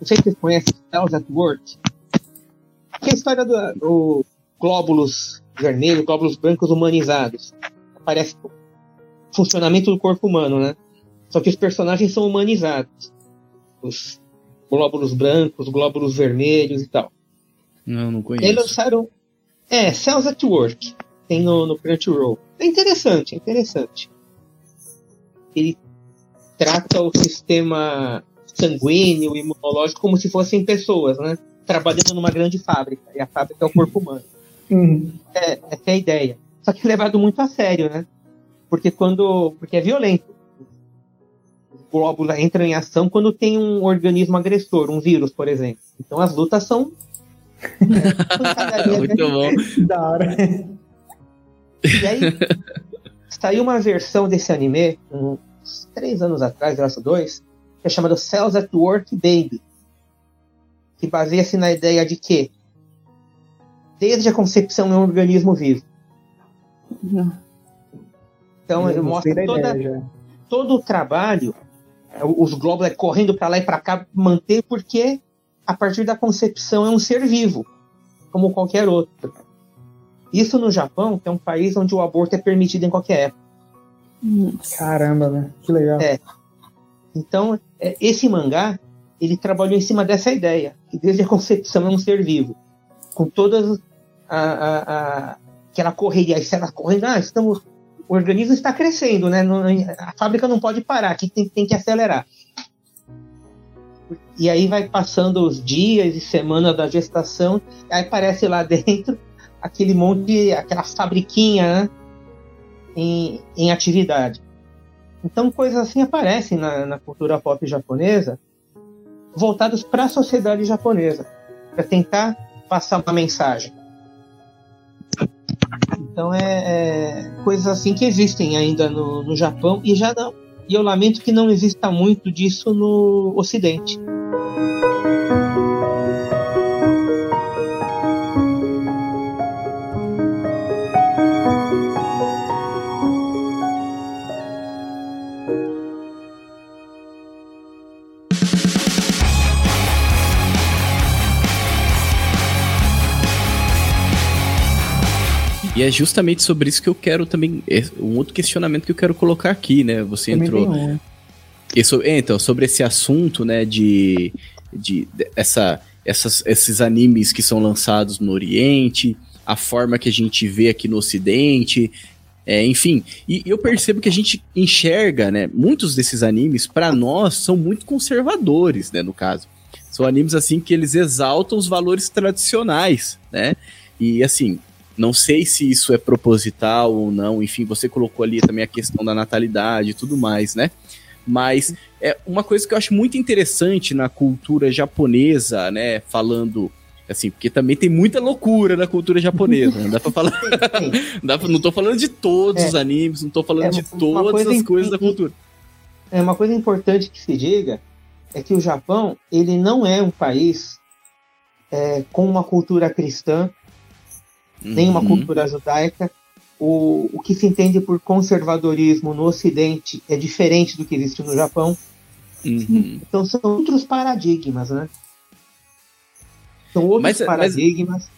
Não sei se vocês conhecem, Cells at Work. Que é a história do, do glóbulos vermelhos, glóbulos brancos humanizados. Parece funcionamento do corpo humano, né? Só que os personagens são humanizados. Os glóbulos brancos, glóbulos vermelhos e tal. Não, não conheço. Eles lançaram. É, Cells at Work. Tem no, no Crunchyroll. É interessante, é interessante. Ele trata o sistema sanguíneo, imunológico, como se fossem pessoas, né? trabalhando numa grande fábrica, e a fábrica é o corpo humano. Uhum. É, essa é a ideia. Só que levado muito a sério, né? Porque quando. Porque é violento. Os glóbulos entram em ação quando tem um organismo agressor, um vírus, por exemplo. Então as lutas são. É, muito bom. Da hora. E aí, saiu uma versão desse anime, uns três anos atrás, eu acho dois, que é chamado Cells at Work Baby. Que baseia-se na ideia de que, desde a concepção, é um organismo vivo. Então, Eu da toda, todo o trabalho, é, os glóbulos correndo para lá e para cá, manter, porque a partir da concepção é um ser vivo, como qualquer outro. Isso no Japão, que é um país onde o aborto é permitido em qualquer época. Caramba, né? Que legal. É. Então, é, esse mangá, ele trabalhou em cima dessa ideia, que desde a concepção é um ser vivo, com todas a, a, a- aquela correria, vai correndo, ah, estamos, o organismo está crescendo, né? A fábrica não pode parar, aqui tem, tem que acelerar. E aí vai passando os dias e semanas da gestação, aí aparece lá dentro aquele monte, aquela fabriquinha né, em, em atividade. Então coisas assim aparecem na, na cultura pop japonesa, voltadas para a sociedade japonesa, para tentar passar uma mensagem. Então é, é coisas assim que existem ainda no, no Japão e já não. E eu lamento que não exista muito disso no Ocidente. E é justamente sobre isso que eu quero também. é Um outro questionamento que eu quero colocar aqui, né? Você Também entrou. um. É, então, sobre esse assunto, né, de, de, de- essa, essas, esses animes que são lançados no Oriente, a forma que a gente vê aqui no Ocidente, é, enfim. E eu percebo que a gente enxerga, né, muitos desses animes, para nós, são muito conservadores, né, no caso. São animes, assim, que eles exaltam os valores tradicionais, né, e, assim, não sei se isso é proposital ou não, enfim, você colocou ali também a questão da natalidade e tudo mais, né? Mas é uma coisa que eu acho muito interessante na cultura japonesa, né? Falando assim, porque também tem muita loucura na cultura japonesa, não dá pra falar, [LAUGHS] dá pra- não tô falando de todos É. os animes, não tô falando É, de todas coisa as coisas da cultura. É uma coisa importante que se diga é que o Japão ele não é um país é, com uma cultura cristã nem uma Uhum. cultura judaica. O, o que se entende por conservadorismo no Ocidente é diferente do que existe no Japão. Uhum. Então são outros paradigmas, né? São outros Mas- mas- paradigmas.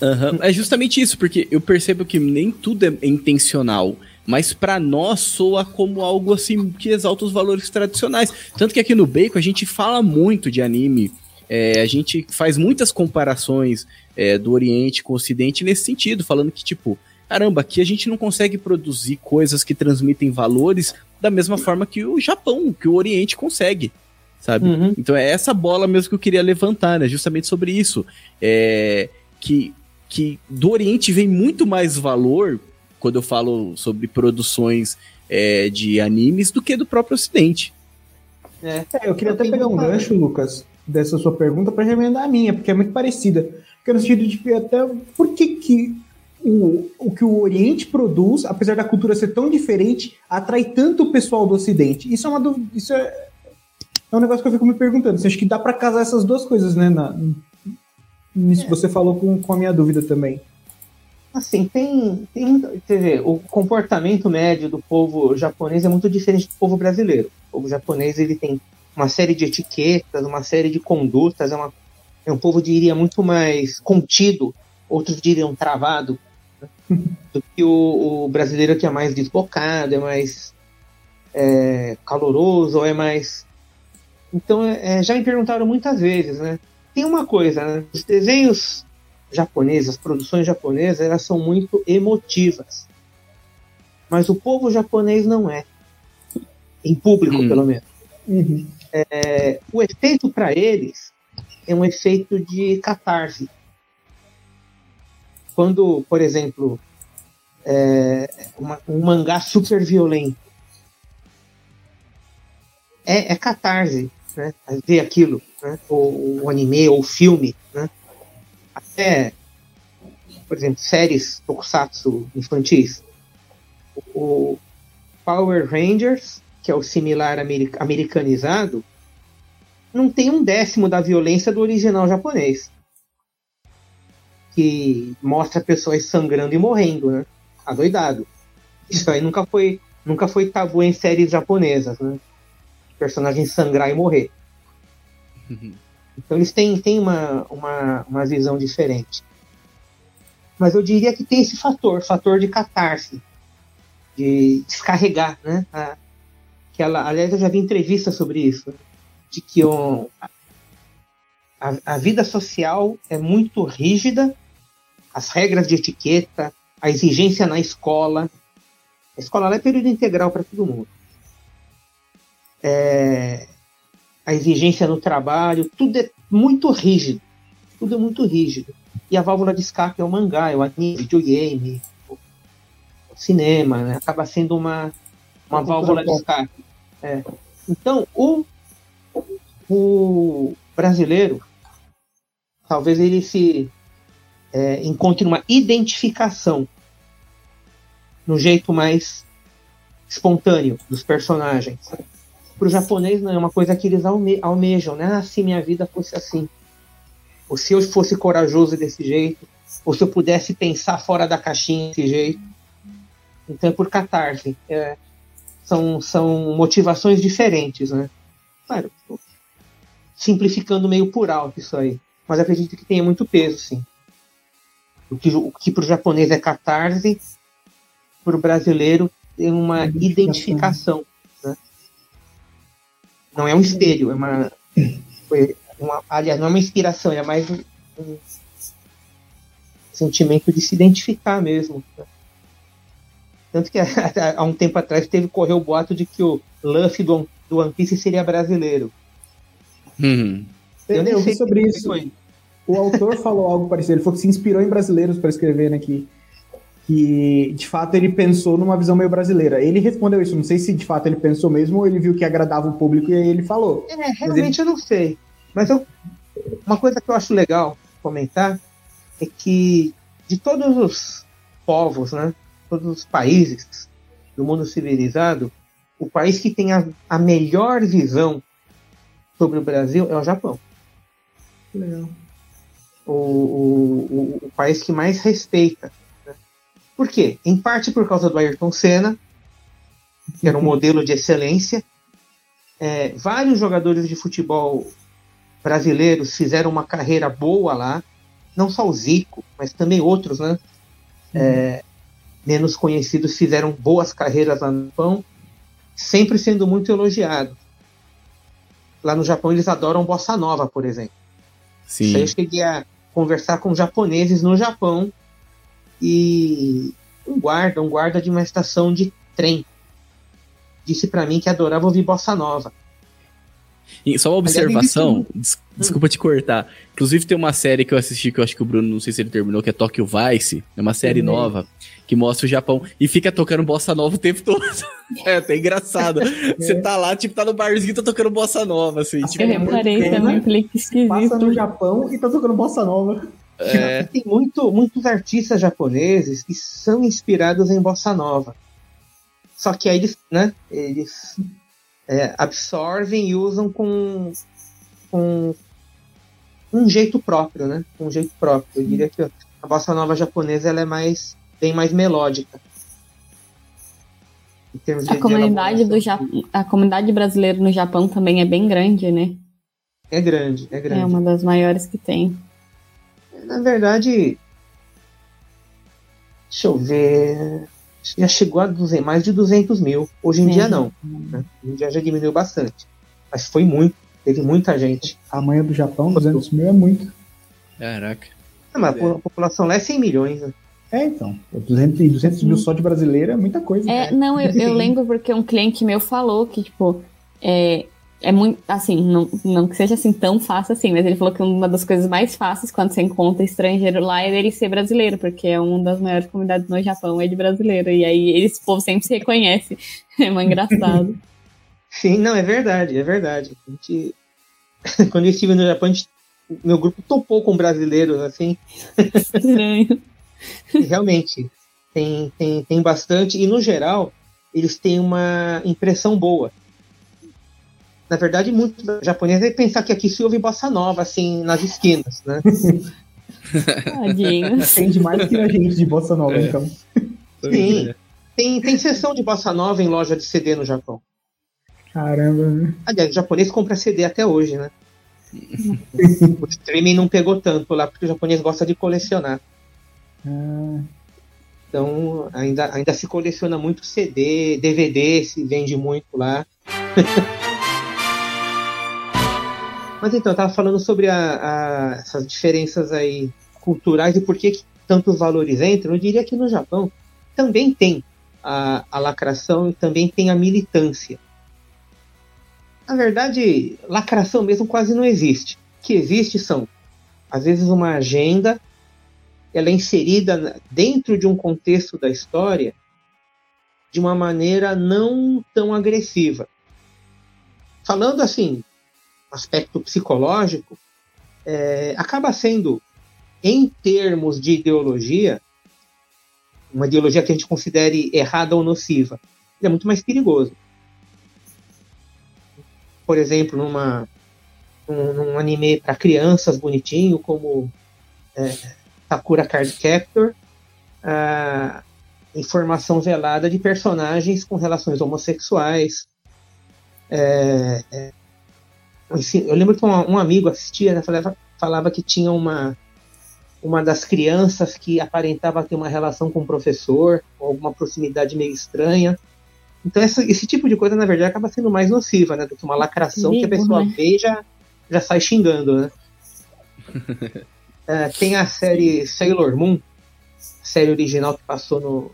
Aham, É justamente isso, porque eu percebo que nem tudo é intencional, mas pra nós soa como algo assim que exalta os valores tradicionais. Tanto que aqui no Bacon a gente fala muito de anime, é, a gente faz muitas comparações é, do Oriente com o Ocidente nesse sentido, falando que, tipo, caramba, aqui a gente não consegue produzir coisas que transmitem valores da mesma forma que o Japão, que o Oriente consegue, sabe? Uhum. Então é essa bola mesmo que eu queria levantar, né? Justamente sobre isso. É, que, que do Oriente vem muito mais valor quando eu falo sobre produções é, de animes do que do próprio Ocidente. É. Eu queria até pegar um gancho, Lucas, dessa sua pergunta para remendar a minha, porque é muito parecida. Porque no sentido de até por que, que o, o que o Oriente produz, apesar da cultura ser tão diferente, atrai tanto o pessoal do Ocidente? Isso é uma dúvida, isso é, é um negócio que eu fico me perguntando. Você acha que dá para casar essas duas coisas, né? Na, nisso que você falou com, com a minha dúvida também. Assim, tem, tem quer dizer, o comportamento médio do povo japonês é muito diferente do povo brasileiro. O povo japonês ele tem uma série de etiquetas, uma série de condutas, é, uma, é um povo diria muito mais contido, outros diriam travado, né, do que o, o brasileiro que é mais desbocado, é mais é, caloroso, é mais. Então, é, já me perguntaram muitas vezes, né? Tem uma coisa, né? Os desenhos japonesas, as produções japonesas, elas são muito emotivas. Mas o povo japonês não é. Em público, Hum. pelo menos. Uhum. É, o efeito para eles é um efeito de catarse. Quando, por exemplo, é, uma, um mangá super violento é, é catarse, né? Ver aquilo, né? O, o anime ou filme, né? Até, por exemplo, séries tokusatsu infantis. O Power Rangers, que é o similar americanizado, não tem um décimo da violência do original japonês. Que mostra pessoas sangrando e morrendo, né? Adoidado. Isso aí nunca foi, nunca foi tabu em séries japonesas, né? Personagem sangrar e morrer. Então eles têm, têm uma, uma, uma visão diferente. Mas eu diria que tem esse fator, fator de catarse, de descarregar, né? A, que ela, aliás, eu já vi entrevista sobre isso, de que um, a, a vida social é muito rígida, as regras de etiqueta, a exigência na escola. A escola é período integral para todo mundo. É, a exigência no trabalho, tudo é muito rígido. Tudo é muito rígido. E a válvula de escape é o mangá, é o anime, o videogame, o, o cinema, né? acaba sendo uma, uma válvula de escape. É. Então, o, o brasileiro, talvez ele se é, encontre uma identificação no jeito mais espontâneo dos personagens para o japonês não é uma coisa que eles alme almejam, né? Ah, se minha vida fosse assim. Ou se eu fosse corajoso desse jeito, ou se eu pudesse pensar fora da caixinha desse jeito. Então é por catarse. É, são, são motivações diferentes, né? Claro, simplificando meio por alto isso aí. Mas acredito que tenha muito peso, sim. O que, o que para o japonês é catarse, para o brasileiro tem uma identificação não é um espelho, é uma. Uma aliás, não é uma inspiração, é mais um, um sentimento de se identificar mesmo. Né? Tanto que [LAUGHS] há um tempo atrás teve correu o boato de que o Luffy do, do One Piece seria brasileiro. Hum. Eu, eu vi sobre isso. O autor [LAUGHS] falou algo parecido. Ele falou que se inspirou em brasileiros para escrever né, que que de fato ele pensou numa visão meio brasileira. Ele respondeu isso, não sei se de fato ele pensou mesmo ou ele viu que agradava o público e aí ele falou. É, realmente ele... eu não sei. Mas eu, uma coisa que eu acho legal comentar é que de todos os povos, né, todos os países do mundo civilizado, o país que tem a, a melhor visão sobre o Brasil é o Japão. Legal. O, o, o, o país que mais respeita por quê? Em parte por causa do Ayrton Senna, que era um modelo de excelência. É, vários jogadores de futebol brasileiros fizeram uma carreira boa lá, não só o Zico, mas também outros, né? É, menos conhecidos fizeram boas carreiras lá no Japão, sempre sendo muito elogiados. Lá no Japão eles adoram bossa nova, por exemplo. Sim. eu cheguei a conversar com japoneses no Japão e um guarda, um guarda de uma estação de trem, disse para mim que adorava ouvir bossa nova. E só uma observação, des desculpa te cortar. Inclusive tem uma série que eu assisti que eu acho que o Bruno, não sei se ele terminou, que é Tokyo Vice. É uma série nova que mostra o Japão e fica tocando bossa nova o tempo todo. [LAUGHS] é, até engraçado. Você tá lá, tipo, tá no barzinho e tá tocando bossa nova, assim. Tipo, eu reparei também, falei que esquisito. Passa no Japão e tá tocando bossa nova. É... [LAUGHS] Tem muito, muitos artistas japoneses que são inspirados em bossa nova. Só que aí eles, né, eles é, absorvem e usam com, com um jeito próprio, né? Um jeito próprio. Eu diria que a bossa nova japonesa ela é mais bem mais melódica. a comunidade do Japão, a comunidade brasileira no Japão também é bem grande, né? É grande, é grande. É uma das maiores que tem. Na verdade, deixa eu ver, já chegou a 200, mais de 200 mil. Hoje em é. dia não. Né? Hoje em dia já diminuiu bastante. Mas foi muito, teve muita gente. A manhã do Japão, 200 mil é muito. Caraca. Não, mas a população lá é 100 milhões, né? É, então. 200, 200 mil só de brasileiro é muita coisa. É, não, eu, eu [LAUGHS] lembro porque um cliente meu falou que, tipo, é, é muito, assim, não, não que seja assim tão fácil assim, mas ele falou que uma das coisas mais fáceis quando você encontra estrangeiro lá é ele ser brasileiro, porque é uma das maiores comunidades no Japão é de brasileiro, e aí eles, povo sempre se reconhece. [LAUGHS] É muito engraçado. Sim, não, é verdade, é verdade. A gente, [LAUGHS] quando eu estive no Japão, gente, meu grupo topou com brasileiros, assim. Estranho. realmente, tem, tem, tem bastante, e no geral, eles têm uma impressão boa na verdade, muito japonês é pensar que aqui se ouve bossa nova, assim, nas esquinas, né? Tadinho. Tem mais que a gente de bossa nova, é. então. Sim. Tem, tem sessão de bossa nova em loja de CD no Japão. Caramba. Aliás, o japonês compra CD até hoje, né? [LAUGHS] o streaming não pegou tanto lá, porque o japonês gosta de colecionar. Ah. Então, ainda, ainda se coleciona muito CD, DVD se vende muito lá. [LAUGHS] Mas então, eu estava falando sobre a, a, essas diferenças aí culturais e por que, tantos valores entram. Eu diria que no Japão também tem a, a lacração e também tem a militância. Na verdade, lacração mesmo quase não existe. O que existe são, às vezes, uma agenda, ela é inserida dentro de um contexto da história de uma maneira não tão agressiva. Falando assim, aspecto psicológico, é, acaba sendo, em termos de ideologia, uma ideologia que a gente considere errada ou nociva, ele é muito mais perigoso. Por exemplo, numa, num, num anime para crianças bonitinho, como é, Sakura Card Captor, a informação velada de personagens com relações homossexuais, é, é, eu lembro que um, um amigo assistia, né, falava, falava que tinha uma, uma das crianças que aparentava ter uma relação com o professor, alguma proximidade meio estranha. Então essa, esse tipo de coisa, na verdade, acaba sendo mais nociva, né? Do que uma lacração que a pessoa né? vê e já, já sai xingando, né? [LAUGHS] é, tem a série Sailor Moon, série original que passou no.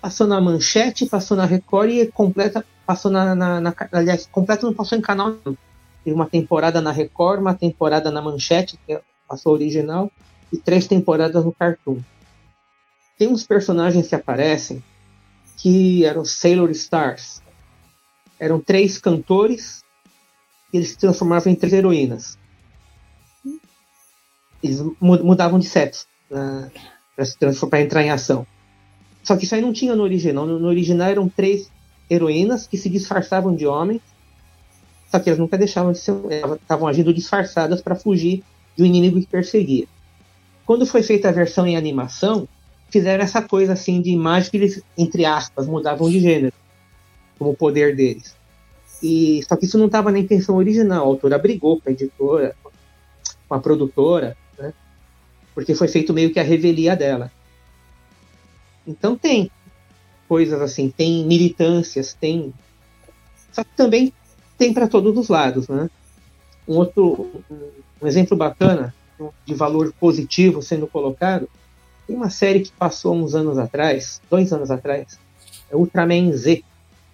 Passou na manchete, passou na Record e completa, passou na, na, na, aliás, completo não passou em canal nenhum. Teve uma temporada na Record, uma temporada na Manchete, que passou original, e três temporadas no Cartoon. Tem uns personagens que aparecem que eram Sailor Stars. Eram três cantores e eles se transformavam em três heroínas. Eles mudavam de sexo né, para entrar em ação. Só que isso aí não tinha no original. No, original eram três heroínas que se disfarçavam de homens, só que elas nunca deixavam de ser. estavam agindo disfarçadas para fugir de um inimigo que perseguia. Quando foi feita a versão em animação, fizeram essa coisa assim de imagem que eles, entre aspas, mudavam de gênero, como o poder deles. E só que isso não estava na intenção original. A autora brigou com a editora, com a produtora, né? Porque foi feito meio que a revelia dela. Então tem coisas assim, tem militâncias, tem. Só que também tem para todos os lados, né? Um outro um exemplo bacana de valor positivo sendo colocado tem uma série que passou uns anos atrás, dois anos atrás, é Ultraman Z,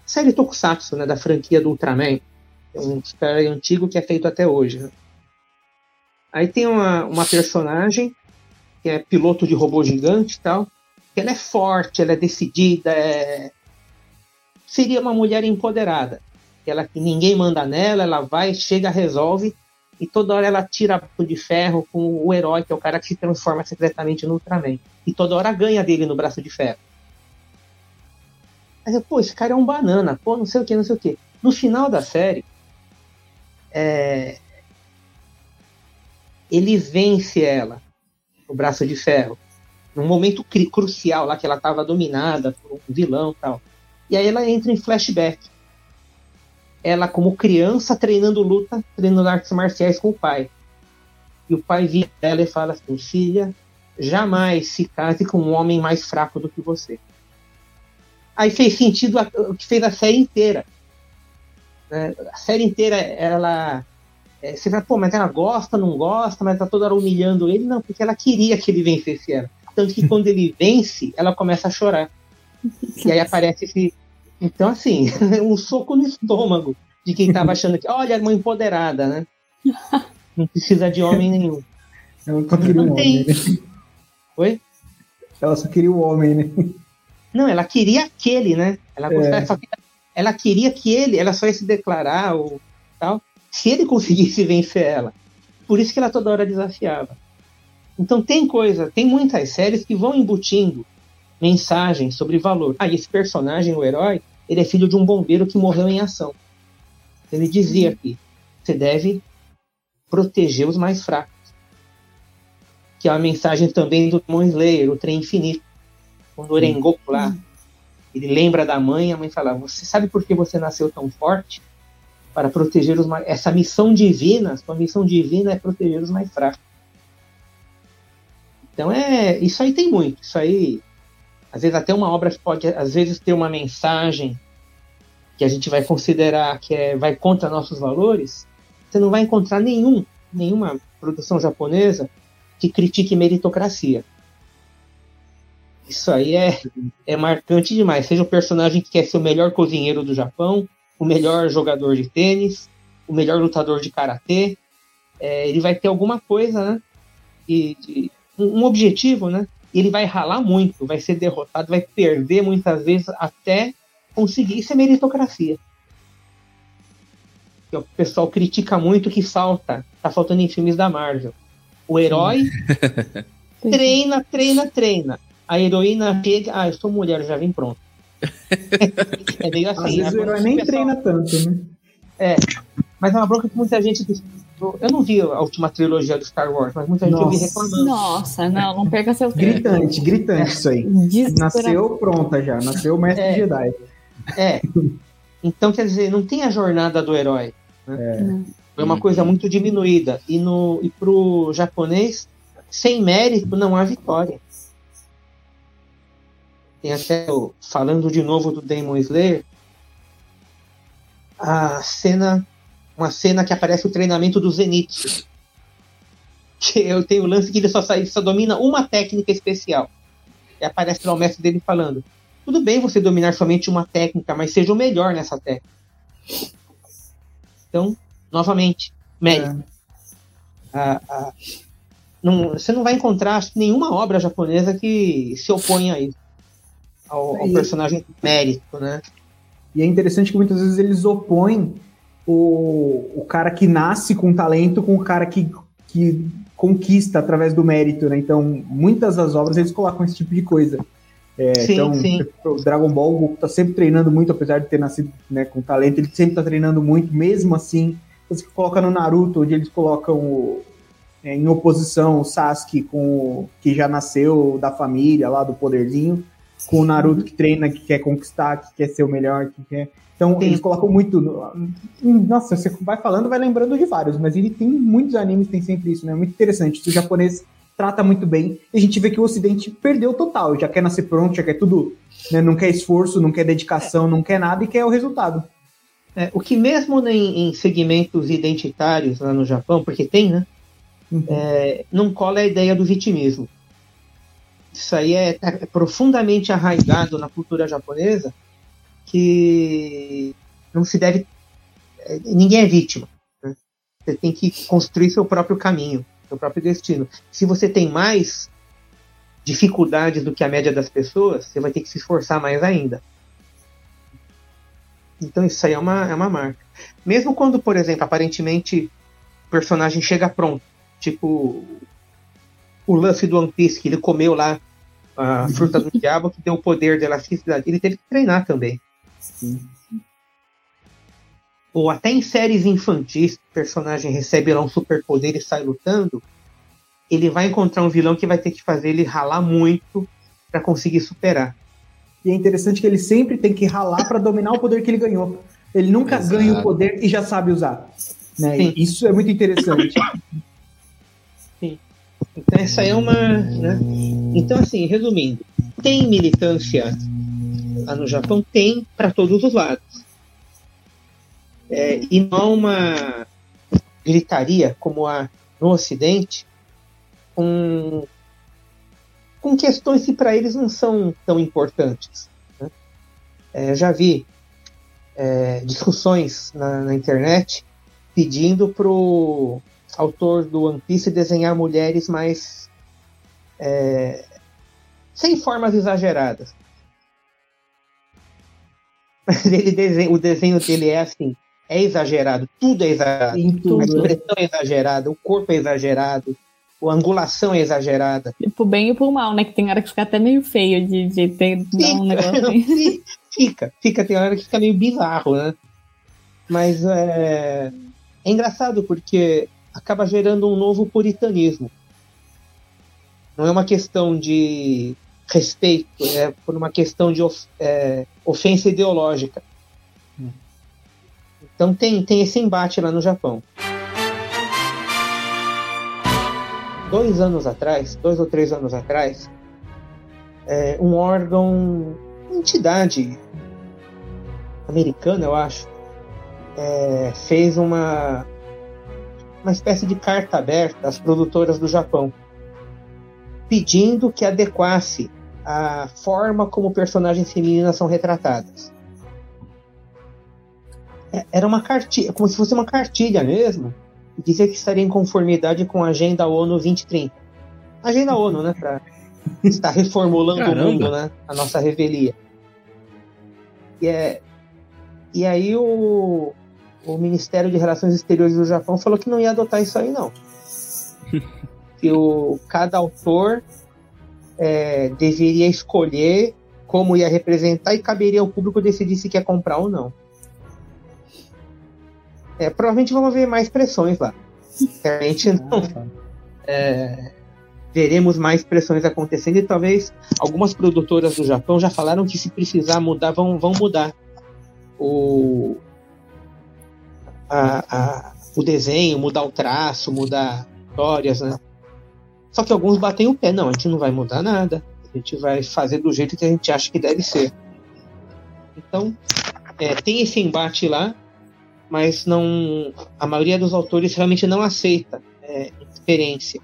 série Tokusatsu, né, da franquia do Ultraman, é um super antigo que é feito até hoje. Né? Aí tem uma, uma personagem que é piloto de robô gigante e tal, que ela é forte, ela é decidida, é... seria uma mulher empoderada. Ela que ninguém manda nela, ela vai, chega, resolve e toda hora ela tira de ferro com o herói, que é o cara que se transforma secretamente no Ultraman. E toda hora ganha dele no braço de ferro. Aí eu, pô, esse cara é um banana, pô, não sei o que, não sei o que. No final da série, é... ele vence ela no braço de ferro num momento crucial lá que ela estava dominada por um vilão tal. E aí ela entra em flashback. Ela, como criança, treinando luta, treinando artes marciais com o pai. E o pai vira ela e fala assim: Filha, jamais se case com um homem mais fraco do que você. Aí fez sentido o que fez a série inteira. Né? A série inteira, ela. É, você vai, pô, mas ela gosta, não gosta, mas tá toda hora humilhando ele. Não, porque ela queria que ele vencesse ela. Tanto que quando ele vence, ela começa a chorar. E aí [LAUGHS] aparece esse. Então, assim, [LAUGHS] um soco no estômago. de quem tava achando que, olha, uma empoderada, né? Não precisa de homem nenhum. Ela só queria um homem, né? Oi? Ela só queria o homem, né? Não, ela queria aquele, né? Ela, É. só ela queria que ele, ela só ia se declarar ou tal, se ele conseguisse vencer ela. Por isso que ela toda hora desafiava. Então tem coisa, tem muitas séries que vão embutindo mensagens sobre valor. Ah, e esse personagem, o herói, ele é filho de um bombeiro que morreu em ação. Ele dizia aqui: você deve proteger os mais fracos. Que é uma mensagem também do Demon Slayer, o Trem Infinito. Quando o Rengoku lá, ele lembra da mãe, a mãe fala: Você sabe por que você nasceu tão forte? Para proteger os mais. Essa missão divina, sua missão divina é proteger os mais fracos. Então é. Isso aí tem muito. Isso aí. Às vezes até uma obra pode, às vezes, ter uma mensagem que a gente vai considerar que é, vai contra nossos valores. Você não vai encontrar nenhum, nenhuma produção japonesa que critique meritocracia. Isso aí é, é marcante demais. Seja o personagem que quer ser o melhor cozinheiro do Japão, o melhor jogador de tênis, o melhor lutador de karatê, é, ele vai ter alguma coisa, né? E, de- um objetivo, né? E ele vai ralar muito, vai ser derrotado, vai perder muitas vezes até conseguir. Isso é meritocracia. O pessoal critica muito que falta, tá faltando em filmes da Marvel. O herói [LAUGHS] treina, treina, treina. A heroína chega, ah, eu sou mulher, já vim pronto. [LAUGHS] é meio assim. Às vezes o herói nem pessoal- treina tanto, né? Mas é uma bronca que muita gente. Eu não vi a última trilogia do Star Wars, mas muita gente eu vi Nossa. reclamando. Nossa, não, não perca seu tempo. Gritante, gritante isso aí. Nasceu pronta já, nasceu mestre É. Jedi. É. Então, quer dizer, não tem a jornada do herói. Não. É uma Uhum. coisa muito diminuída. E, no, e pro japonês, sem mérito não há vitória. Tem até, o- falando de novo do Demon Slayer, a cena, uma cena que aparece o treinamento do Zenitsu. Que eu tenho o lance que ele só, sai, só domina uma técnica especial. E aparece lá o mestre dele falando: tudo bem você dominar somente uma técnica, mas seja o melhor nessa técnica. Então, novamente, mérito. A- a- não- você não vai encontrar nenhuma obra japonesa que se oponha a isso. Ao, ao E- personagem mérito, né? E é interessante que muitas vezes eles opõem o, o cara que nasce com talento com o cara que, que conquista através do mérito, né? Então, muitas das obras eles colocam esse tipo de coisa. É, Sim, então, sim. o Dragon Ball, o Goku tá sempre treinando muito, apesar de ter nascido né, com talento, ele sempre tá treinando muito, mesmo assim. Você coloca no Naruto, onde eles colocam o- é, em oposição o Sasuke com o que já nasceu da família lá, do poderzinho, com o Naruto que treina, que quer conquistar, que quer ser o melhor, que quer. Então, Sim. eles colocam muito. no- Nossa, você vai falando, vai lembrando de vários, mas ele tem muitos animes tem sempre isso, né? Muito interessante. O japonês trata muito bem. E a gente vê que o Ocidente perdeu total. Já quer nascer pronto, já quer tudo. né? Não quer esforço, não quer dedicação, não quer nada e quer o resultado. É, o que mesmo em, em segmentos identitários lá no Japão, porque tem, né? Uhum. É, não cola a ideia do vitimismo. Isso aí é, tá profundamente arraigado na cultura japonesa que não se deve. é, Ninguém é vítima. né? Você tem que construir seu próprio caminho, seu próprio destino. Se você tem mais dificuldades do que a média das pessoas, você vai ter que se esforçar mais ainda. Então isso aí é uma, é uma marca. Mesmo quando, por exemplo, aparentemente o personagem chega pronto, tipo o Luffy do One Piece, que ele comeu lá a fruta do [LAUGHS] diabo, que deu o poder de elasticidade. Ele teve que treinar também. Sim. Ou até em séries infantis, o personagem recebe lá um superpoder e sai lutando, ele vai encontrar um vilão que vai ter que fazer ele ralar muito para conseguir superar. E é interessante que ele sempre tem que ralar para dominar o poder que ele ganhou. Ele nunca Exato. ganha o poder e já sabe usar. Né? Sim. Isso é muito interessante. Então essa é uma. né? Então, assim, resumindo, tem militância lá no Japão? Tem para todos os lados. É, e não há uma gritaria como há no Ocidente com, com questões que para eles não são tão importantes. né? É, já vi é, discussões na, na, internet pedindo pro autor do One Piece desenhar mulheres mais é, sem formas exageradas. Mas ele desenha, o desenho dele é assim, é exagerado, tudo é exagerado. tudo, a expressão é exagerada, o corpo é exagerado, a angulação é exagerada. E pro bem e pro mal, né? Que tem hora que fica até meio feio de, de ter fica, um negócio [LAUGHS] assim. Fica, fica, tem hora que fica meio bizarro, né? Mas é, é engraçado porque acaba gerando um novo puritanismo. Não é uma questão de respeito, é por uma questão de of, é, ofensa ideológica. Hum. Então tem, tem esse embate lá no Japão. Dois anos atrás, dois ou três anos atrás, é, um órgão, entidade americana, eu acho, é, fez uma, uma espécie de carta aberta às produtoras do Japão, pedindo que adequasse a forma como personagens femininas são retratadas. É, era uma cartilha, como se fosse uma cartilha mesmo, e dizia que estaria em conformidade com a Agenda ONU 2030. Agenda ONU, né, para estar reformulando Caramba. o mundo, né, a nossa revelia. E, é, e aí o, o Ministério de Relações Exteriores do Japão falou que não ia adotar isso aí, não. [LAUGHS] que o, cada autor é, deveria escolher como ia representar e caberia ao público decidir se quer comprar ou não. É, provavelmente vamos ver mais pressões lá. Realmente não. Ah, tá. É, veremos mais pressões acontecendo e talvez algumas produtoras do Japão já falaram que se precisar mudar, vão, vão mudar o, a, a, o desenho, mudar o traço, mudar histórias, né? Só que alguns batem o pé, não, a gente não vai mudar nada, a gente vai fazer do jeito que a gente acha que deve ser. Então, é, tem esse embate lá, mas não, a maioria dos autores realmente não aceita é, experiência.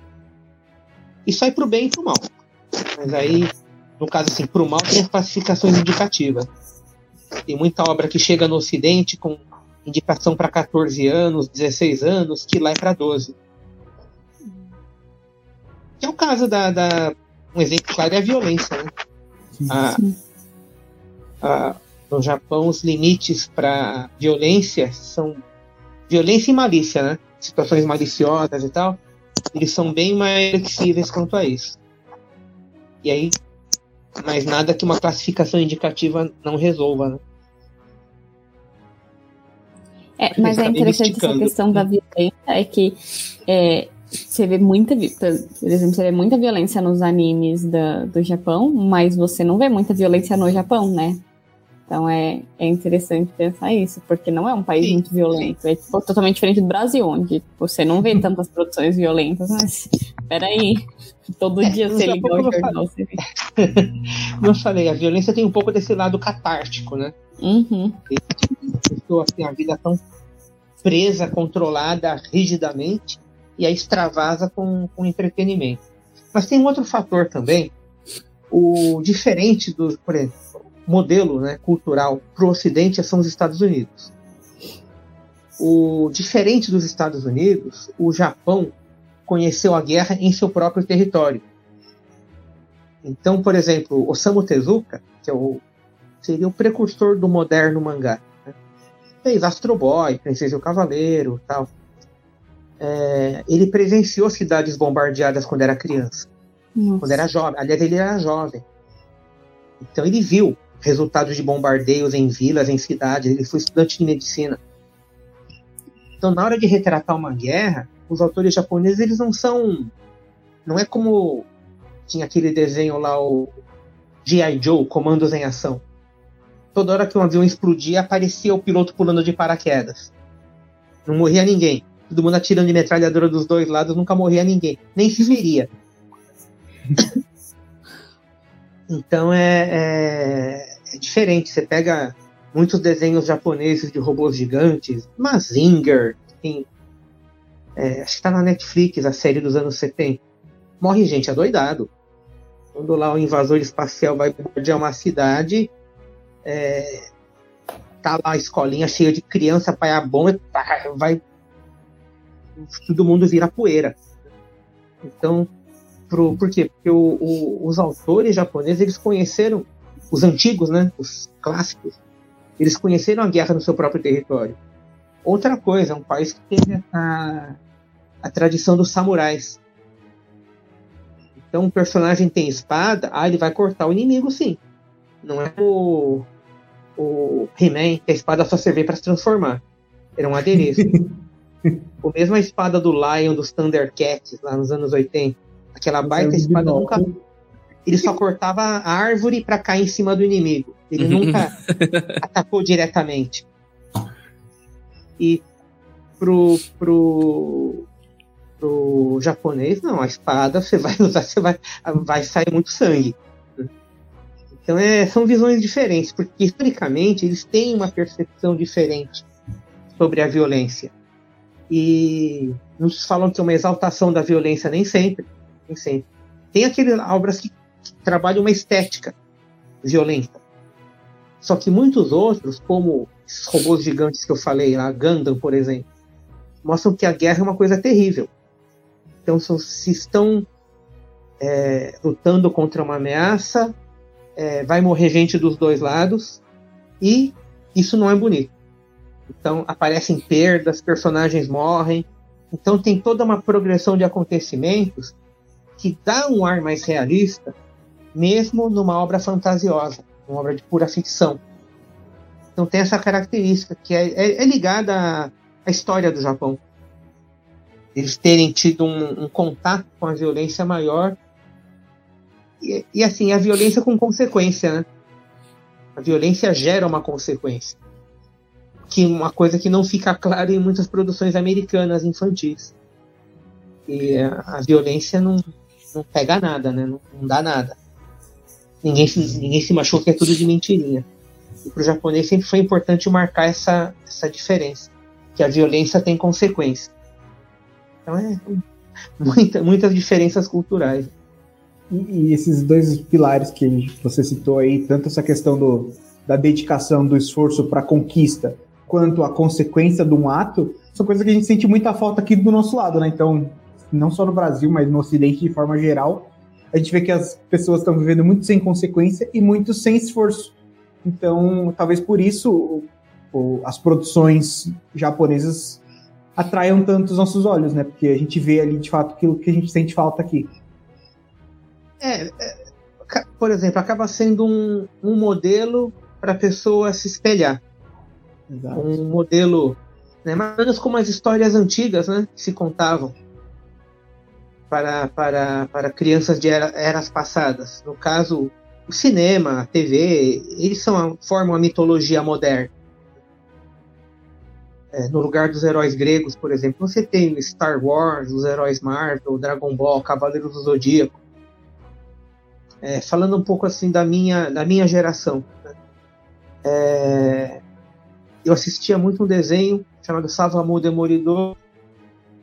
E sai pro bem e pro mal. Mas aí, no caso assim, pro mal tem as classificações indicativas. Tem muita obra que chega no Ocidente com indicação para 14 anos, 16 anos, que lá é para 12. Que é o caso da, da, Um exemplo claro é a violência. Né? A, a, no Japão, os limites para violência são violência e malícia, né? Situações maliciosas e tal. Eles são bem mais flexíveis quanto a isso. E aí, mais nada que uma classificação indicativa não resolva, né? É, mas é interessante essa questão da violência, é que é, você vê muita, por exemplo, você vê muita violência nos animes da, do Japão, mas você não vê muita violência no Japão, né? Então é, é interessante pensar isso, porque não é um país Sim. muito violento. É tipo, totalmente diferente do Brasil, onde você não vê tantas produções violentas, mas peraí, todo é, dia você liga o jornal, você vê. [LAUGHS] Como eu falei, a violência tem um pouco desse lado catártico, né? Uhum. Pessoa tem a vida tão presa, controlada rigidamente, e aí extravasa com, com entretenimento. Mas tem um outro fator também, o diferente do, por exemplo, modelo né, cultural para o Ocidente são os Estados Unidos. O diferente dos Estados Unidos, o Japão conheceu a guerra em seu próprio território. Então, por exemplo, Osamu Tezuka, que é o, seria o precursor do moderno mangá, né, fez Astro Boy, Princesa e o Cavaleiro, tal. É, ele presenciou cidades bombardeadas quando era criança, Nossa. quando era jovem. Aliás, ele era jovem. Então ele viu resultados de bombardeios em vilas, em cidades. Ele foi estudante de medicina. Então, na hora de retratar uma guerra, os autores japoneses eles não são, não é como tinha aquele desenho lá o G.I. Joe, Comandos em Ação. Toda hora que um avião explodia, aparecia o piloto pulando de paraquedas. Não morria ninguém. Todo mundo atirando de metralhadora dos dois lados, nunca morria ninguém. Nem se feria. [LAUGHS] então é, é, é diferente. Você pega muitos desenhos japoneses de robôs gigantes, Mazinger, tem, é, acho que tá na Netflix, a série dos anos 70. Morre gente adoidado. Quando lá o invasor espacial vai bombardear uma cidade, é, tá lá a escolinha cheia de criança, pai a bomba, vai. Todo mundo vira poeira. Então, pro, por quê? Porque o, o, os autores japoneses eles conheceram, os antigos, né? Os clássicos, eles conheceram a guerra no seu próprio território. Outra coisa, é um país que tem a, a tradição dos samurais. Então, um personagem tem espada, ah, ele vai cortar o inimigo, sim. Não é o, o He-Man, que a espada só servia para se transformar. Era um adereço. [LAUGHS] o mesmo a espada do Lion dos Thundercats, lá nos anos 80. Aquela baita espada nunca. Ele só cortava a árvore para cair em cima do inimigo. Ele nunca [LAUGHS] atacou diretamente. E pro, pro, pro japonês, não, a espada você vai usar, você vai, vai sair muito sangue. Então é, são visões diferentes, porque historicamente eles têm uma percepção diferente sobre a violência. E nos falam que é uma exaltação da violência, nem sempre. Nem sempre. Tem aquelas obras que, que trabalham uma estética violenta. Só que muitos outros, como esses robôs gigantes que eu falei, a Gundam, por exemplo, mostram que a guerra é uma coisa terrível. Então, se estão é, lutando contra uma ameaça, é, vai morrer gente dos dois lados, e isso não é bonito. Então, aparecem perdas, personagens morrem. Então, tem toda uma progressão de acontecimentos que dá um ar mais realista, mesmo numa obra fantasiosa, uma obra de pura ficção. Então, tem essa característica que é, é, é ligada à, à história do Japão eles terem tido um, um contato com a violência maior. E, e, assim, a violência com consequência, né? A violência gera uma consequência. Que uma coisa que não fica clara em muitas produções americanas infantis. E a, a violência não, não pega nada, né? Não, não dá nada. Ninguém, ninguém se machuca, é tudo de mentirinha. E para o japonês sempre foi importante marcar essa, essa diferença. Que a violência tem consequência. Então é muita, muitas diferenças culturais. E, e, esses dois pilares que você citou aí, tanto essa questão do, da dedicação, do esforço para conquista, quanto a consequência de um ato, são coisas que a gente sente muita falta aqui do nosso lado, né? Então, não só no Brasil, mas no Ocidente de forma geral, a gente vê que as pessoas estão vivendo muito sem consequência e muito sem esforço. Então, talvez por isso as produções japonesas atraiam tanto os nossos olhos, né? Porque a gente vê ali de fato aquilo que a gente sente falta aqui. É, é por exemplo, acaba sendo um, um modelo para a pessoa se espelhar. Exato. Um modelo, né, mais ou menos como as histórias antigas, né, que se contavam para, para, para crianças de era, eras passadas. No caso, o cinema, a TV, eles são, formam a mitologia moderna. É, no lugar dos heróis gregos, por exemplo, você tem Star Wars, os heróis Marvel, Dragon Ball, Cavaleiros do Zodíaco. É, falando um pouco assim da minha, da minha geração. Né? É, eu assistia muito um desenho chamado Savamu Demolidor,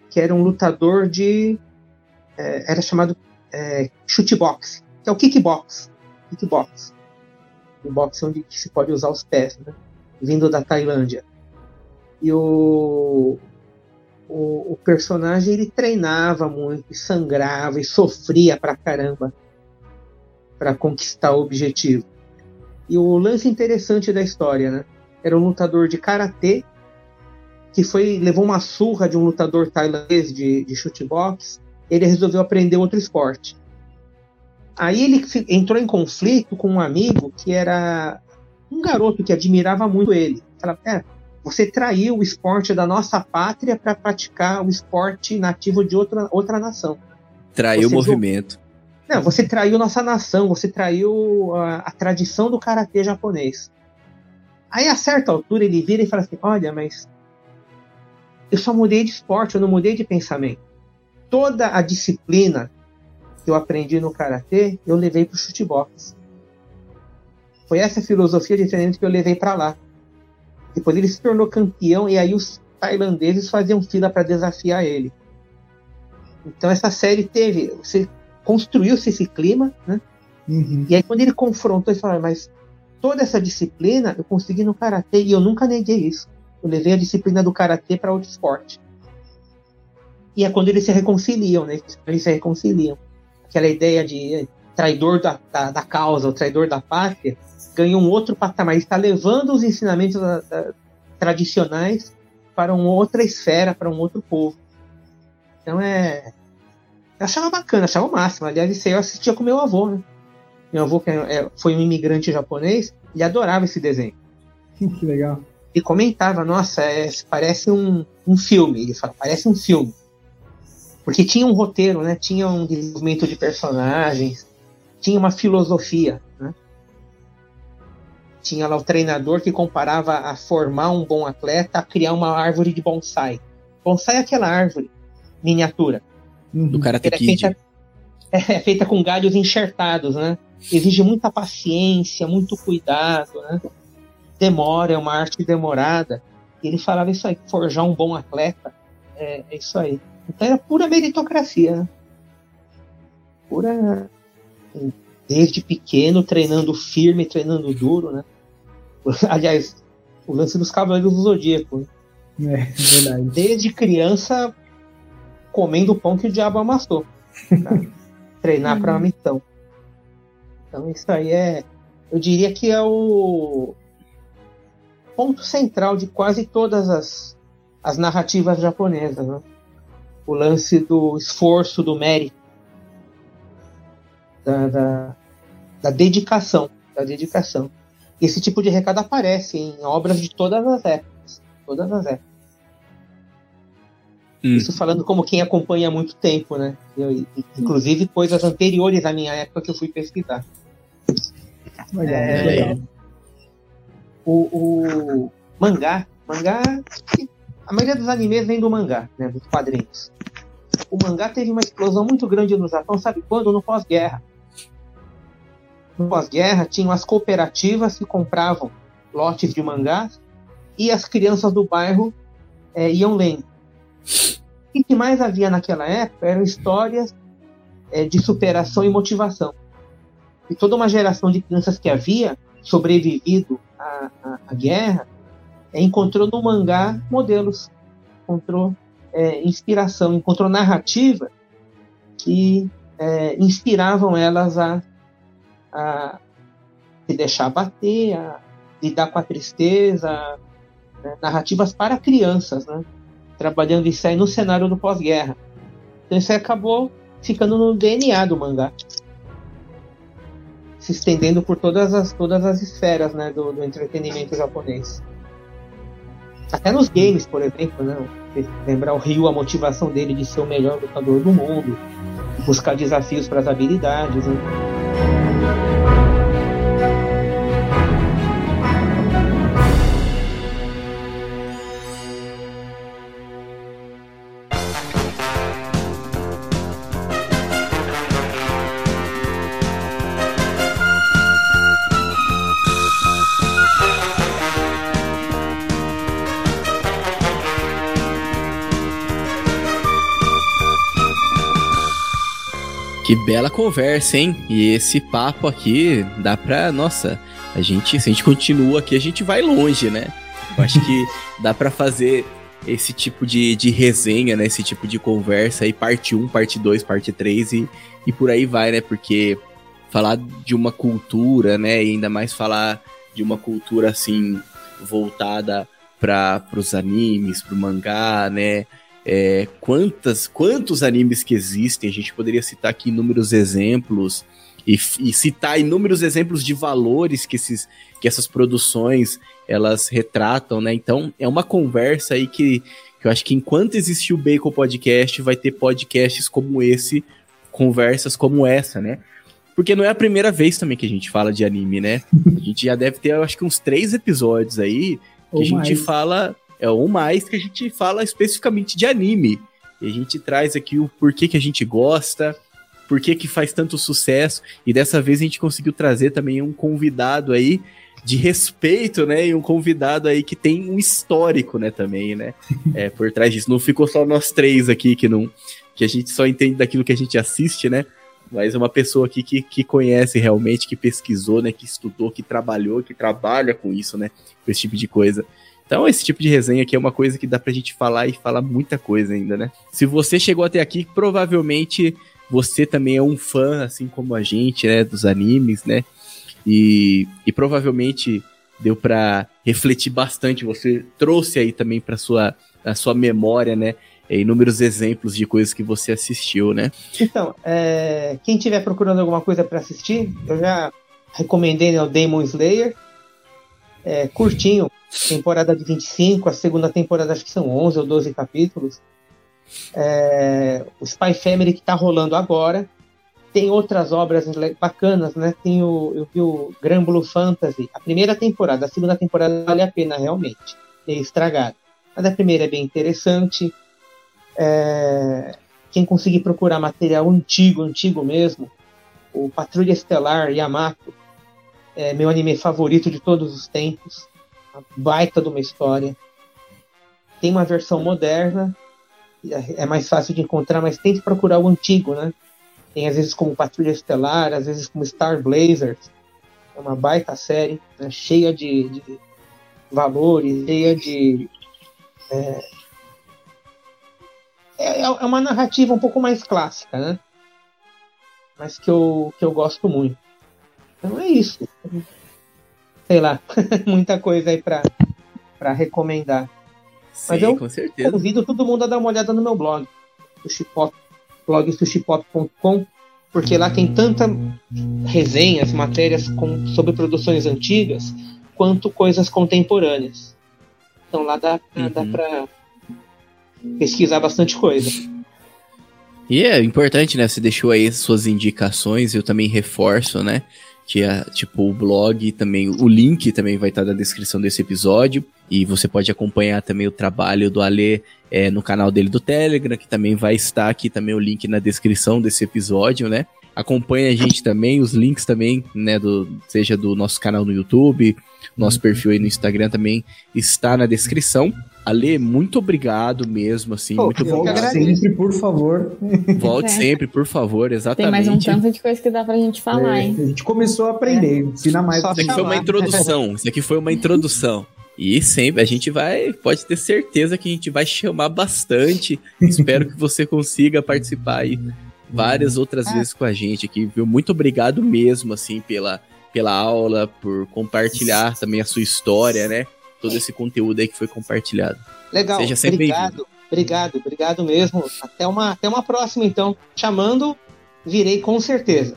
que era um lutador de. É, era chamado é, chutebox, que é o kickbox. Kickbox. O boxe onde se pode usar os pés, né? vindo da Tailândia. E o, o, o, personagem ele treinava muito, e sangrava e sofria pra caramba para conquistar o objetivo. E o lance interessante da história, né? Era um lutador de karatê que foi levou uma surra de um lutador tailandês de, de chutebox. Ele resolveu aprender outro esporte. Aí ele entrou em conflito com um amigo que era um garoto que admirava muito ele. Falava, é, você traiu o esporte da nossa pátria para praticar o esporte nativo de outra, outra nação. Traiu você o movimento. Não, você traiu nossa nação, você traiu a, a tradição do karatê japonês. Aí, a certa altura, ele vira e fala assim: Olha, mas eu só mudei de esporte, eu não mudei de pensamento. Toda a disciplina que eu aprendi no karatê, eu levei para o chutebox. Foi essa filosofia de treinamento que eu levei para lá. Depois ele se tornou campeão e aí os tailandeses faziam fila para desafiar ele. Então essa série teve, você construiu-se esse clima, né? Uhum. E aí quando ele confrontou, ele falou, mas toda essa disciplina eu consegui no karatê e eu nunca neguei isso. Eu levei a disciplina do karatê para outro esporte. E é quando eles se reconciliam, né? Eles se reconciliam. Aquela ideia de traidor da, da, da causa, o traidor da pátria, ganha um outro patamar. Ele está levando os ensinamentos da, da, tradicionais para uma outra esfera, para um outro povo. Então é. Eu achava bacana, achava o máximo. Aliás, isso aí eu assistia com meu avô, né? Meu avô, que é, é, foi um imigrante japonês, ele adorava esse desenho. Que legal. E comentava, nossa, é, parece um, um filme. Ele fala, parece um filme. Porque tinha um roteiro, né? Tinha um desenvolvimento de personagens, tinha uma filosofia, né? Tinha lá o treinador que comparava a formar um bom atleta a criar uma árvore de bonsai. Bonsai é aquela árvore miniatura. Do Karate Kid. É, é feita com galhos enxertados, né? Exige muita paciência, muito cuidado, né? Demora, é uma arte demorada. E ele falava isso aí, forjar um bom atleta, é, é isso aí. Então era pura meritocracia, né? Pura. Desde pequeno, treinando firme, treinando duro, né? [LAUGHS] Aliás, o lance dos Cavaleiros do Zodíaco. Né? É, verdade. Desde criança, comendo o pão que o diabo amassou. Tá? [LAUGHS] Treinar para uma missão. Então isso aí é. Eu diria que é o ponto central de quase todas as, as narrativas japonesas. Né? O lance do esforço, do mérito, da, da, da dedicação. Da dedicação. Esse tipo de recado aparece em obras de todas as épocas. Todas as épocas. Hum. Isso falando como quem acompanha há muito tempo, né? Eu, inclusive coisas anteriores à minha época que eu fui pesquisar. Legal, é, legal. O, o, mangá, mangá, a maioria dos animes vem do mangá, né? Dos quadrinhos. O mangá teve uma explosão muito grande no Japão, sabe quando? No pós-guerra. No pós-guerra, tinham as cooperativas que compravam lotes de mangás e as crianças do bairro é, iam lendo. O que mais havia naquela época eram histórias é, de superação e motivação. E toda uma geração de crianças que havia sobrevivido à, à, à guerra é, encontrou no mangá modelos, encontrou é, inspiração, encontrou narrativa que é, inspiravam elas a, a se deixar bater, a lidar com a tristeza, né? narrativas para crianças, né? Trabalhando isso aí no cenário do pós-guerra. Então isso aí acabou ficando no DNA do mangá. Se estendendo por todas as, todas as esferas né, do, do entretenimento japonês. Até nos games, por exemplo, né? Lembrar o Ryu, a motivação dele de ser o melhor lutador do mundo, buscar desafios para as habilidades. Né? Que bela conversa, hein? E esse papo aqui dá pra. Nossa, a gente, se a gente continua aqui, a gente vai longe, né? Eu acho que [LAUGHS] dá para fazer esse tipo de, de resenha, né? Esse tipo de conversa aí, parte 1, parte 2, parte 3 e, e por aí vai, né? Porque falar de uma cultura, né? E ainda mais falar de uma cultura assim voltada para os animes, para o mangá, né? É, quantas, quantos animes que existem, a gente poderia citar aqui inúmeros exemplos e, e, citar inúmeros exemplos de valores que, esses, que essas produções elas retratam, né? Então é uma conversa aí que, que eu acho que enquanto existir o Bacon Podcast, vai ter podcasts como esse, conversas como essa, né? Porque não é a primeira vez também que a gente fala de anime, né? A gente já deve ter, eu acho que uns três episódios aí que Ou a gente mais. fala é um mais que a gente fala especificamente de anime. E a gente traz aqui o porquê que a gente gosta, porquê que faz tanto sucesso. E dessa vez a gente conseguiu trazer também um convidado aí de respeito, né? E um convidado aí que tem um histórico, né, também, né? [LAUGHS] É, por trás disso. Não ficou só nós três aqui que não que a gente só entende daquilo que a gente assiste, né? mas é uma pessoa aqui que, que conhece realmente, que pesquisou, né? Que estudou, que trabalhou, que trabalha com isso, né? Com esse tipo de coisa. Então, esse tipo de resenha aqui é uma coisa que dá pra gente falar e falar muita coisa ainda, né? Se você chegou até aqui, provavelmente você também é um fã, assim como a gente, né? Dos animes, né? E, e provavelmente deu para refletir bastante. Você trouxe aí também para sua a sua memória, né? Inúmeros exemplos de coisas que você assistiu, né? Então, é, quem estiver procurando alguma coisa para assistir, eu já recomendei né, o Demon Slayer. É, curtinho, temporada de 25, a segunda temporada acho que são 11 ou 12 capítulos. É, o Spy Family que está rolando agora. Tem outras obras bacanas, né? Tem o, eu vi o Grand Blue Fantasy, a primeira temporada, a segunda temporada vale a pena realmente, é estragado. Mas a primeira é bem interessante. É, quem conseguir procurar material antigo, antigo mesmo, o Patrulha Estelar Yamato, é meu anime favorito de todos os tempos baita de uma história. Tem uma versão moderna, é mais fácil de encontrar, mas tente procurar o antigo, né? Tem às vezes como Patrulha Estelar, às vezes como Star Blazers. É uma baita série, né? cheia de, de, valores, cheia de. É, é, é uma narrativa um pouco mais clássica, né? Mas que eu, que eu gosto muito. Então é isso sei lá, [LAUGHS] muita coisa aí pra, pra recomendar. Sim, Mas eu com certeza. convido todo mundo a dar uma olhada no meu blog, sushipop, blog sushipop.com, porque lá tem tanta resenhas, matérias com, sobre produções antigas, quanto coisas contemporâneas. Então lá dá, uhum. dá pra pesquisar bastante coisa. E é importante, né? Você deixou aí suas indicações, eu também reforço, né? Que é tipo o blog também, o link também vai estar na descrição desse episódio. E você pode acompanhar também o trabalho do Ale é, no canal dele do Telegram, que também vai estar aqui também o link na descrição desse episódio, né? Acompanhe a gente também, os links também, né, do, seja do nosso canal no YouTube, nosso uhum. perfil aí no Instagram também está na descrição. Ale, muito obrigado mesmo, assim, Pô, muito Volte sempre, por favor. Volte é. sempre, por favor, exatamente. Tem mais um tanto de coisa que dá pra gente falar, é, hein? A gente começou a aprender, é. ensina mais. Isso aqui foi uma introdução, isso aqui foi uma introdução. E sempre a gente vai, pode ter certeza que a gente vai chamar bastante. Espero que você consiga participar aí várias outras é. vezes com a gente aqui, viu? Muito obrigado mesmo, assim, pela, pela aula, por compartilhar também a sua história, né? Todo esse conteúdo aí que foi compartilhado. Legal, Seja sempre obrigado, obrigado, obrigado mesmo. Até uma, até uma próxima, então. Chamando, virei com certeza.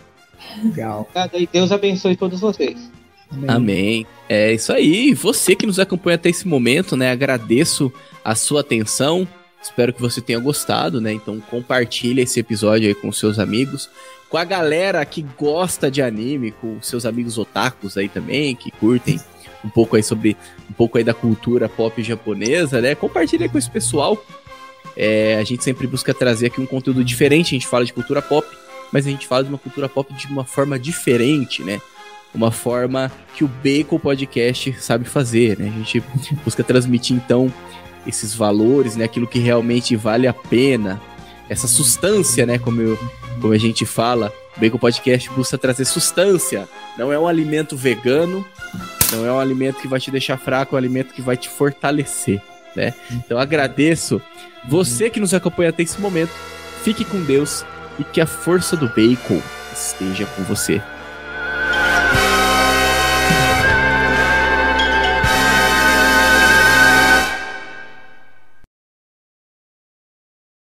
Legal. Obrigado aí, Deus abençoe todos vocês. Amém. Amém. É isso aí. Você que nos acompanha até esse momento, né? Agradeço a sua atenção. Espero que você tenha gostado, né? Então compartilhe esse episódio aí com seus amigos, com a galera que gosta de anime, com seus amigos otakus aí também, que curtem um pouco aí sobre um pouco aí da cultura pop japonesa, né? Compartilha com esse pessoal. É, a gente sempre busca trazer aqui um conteúdo diferente. A gente fala de cultura pop, mas a gente fala de uma cultura pop de uma forma diferente, né? Uma forma que o Bacon Podcast sabe fazer, né? A gente busca transmitir então esses valores, né? Aquilo que realmente vale a pena, essa substância, né? Como, eu, como a gente fala, o Bacon Podcast busca trazer substância. Não é um alimento vegano, não é um alimento que vai te deixar fraco, é um alimento que vai te fortalecer, né? Então agradeço você que nos acompanha até esse momento. Fique com Deus e que a força do bacon esteja com você.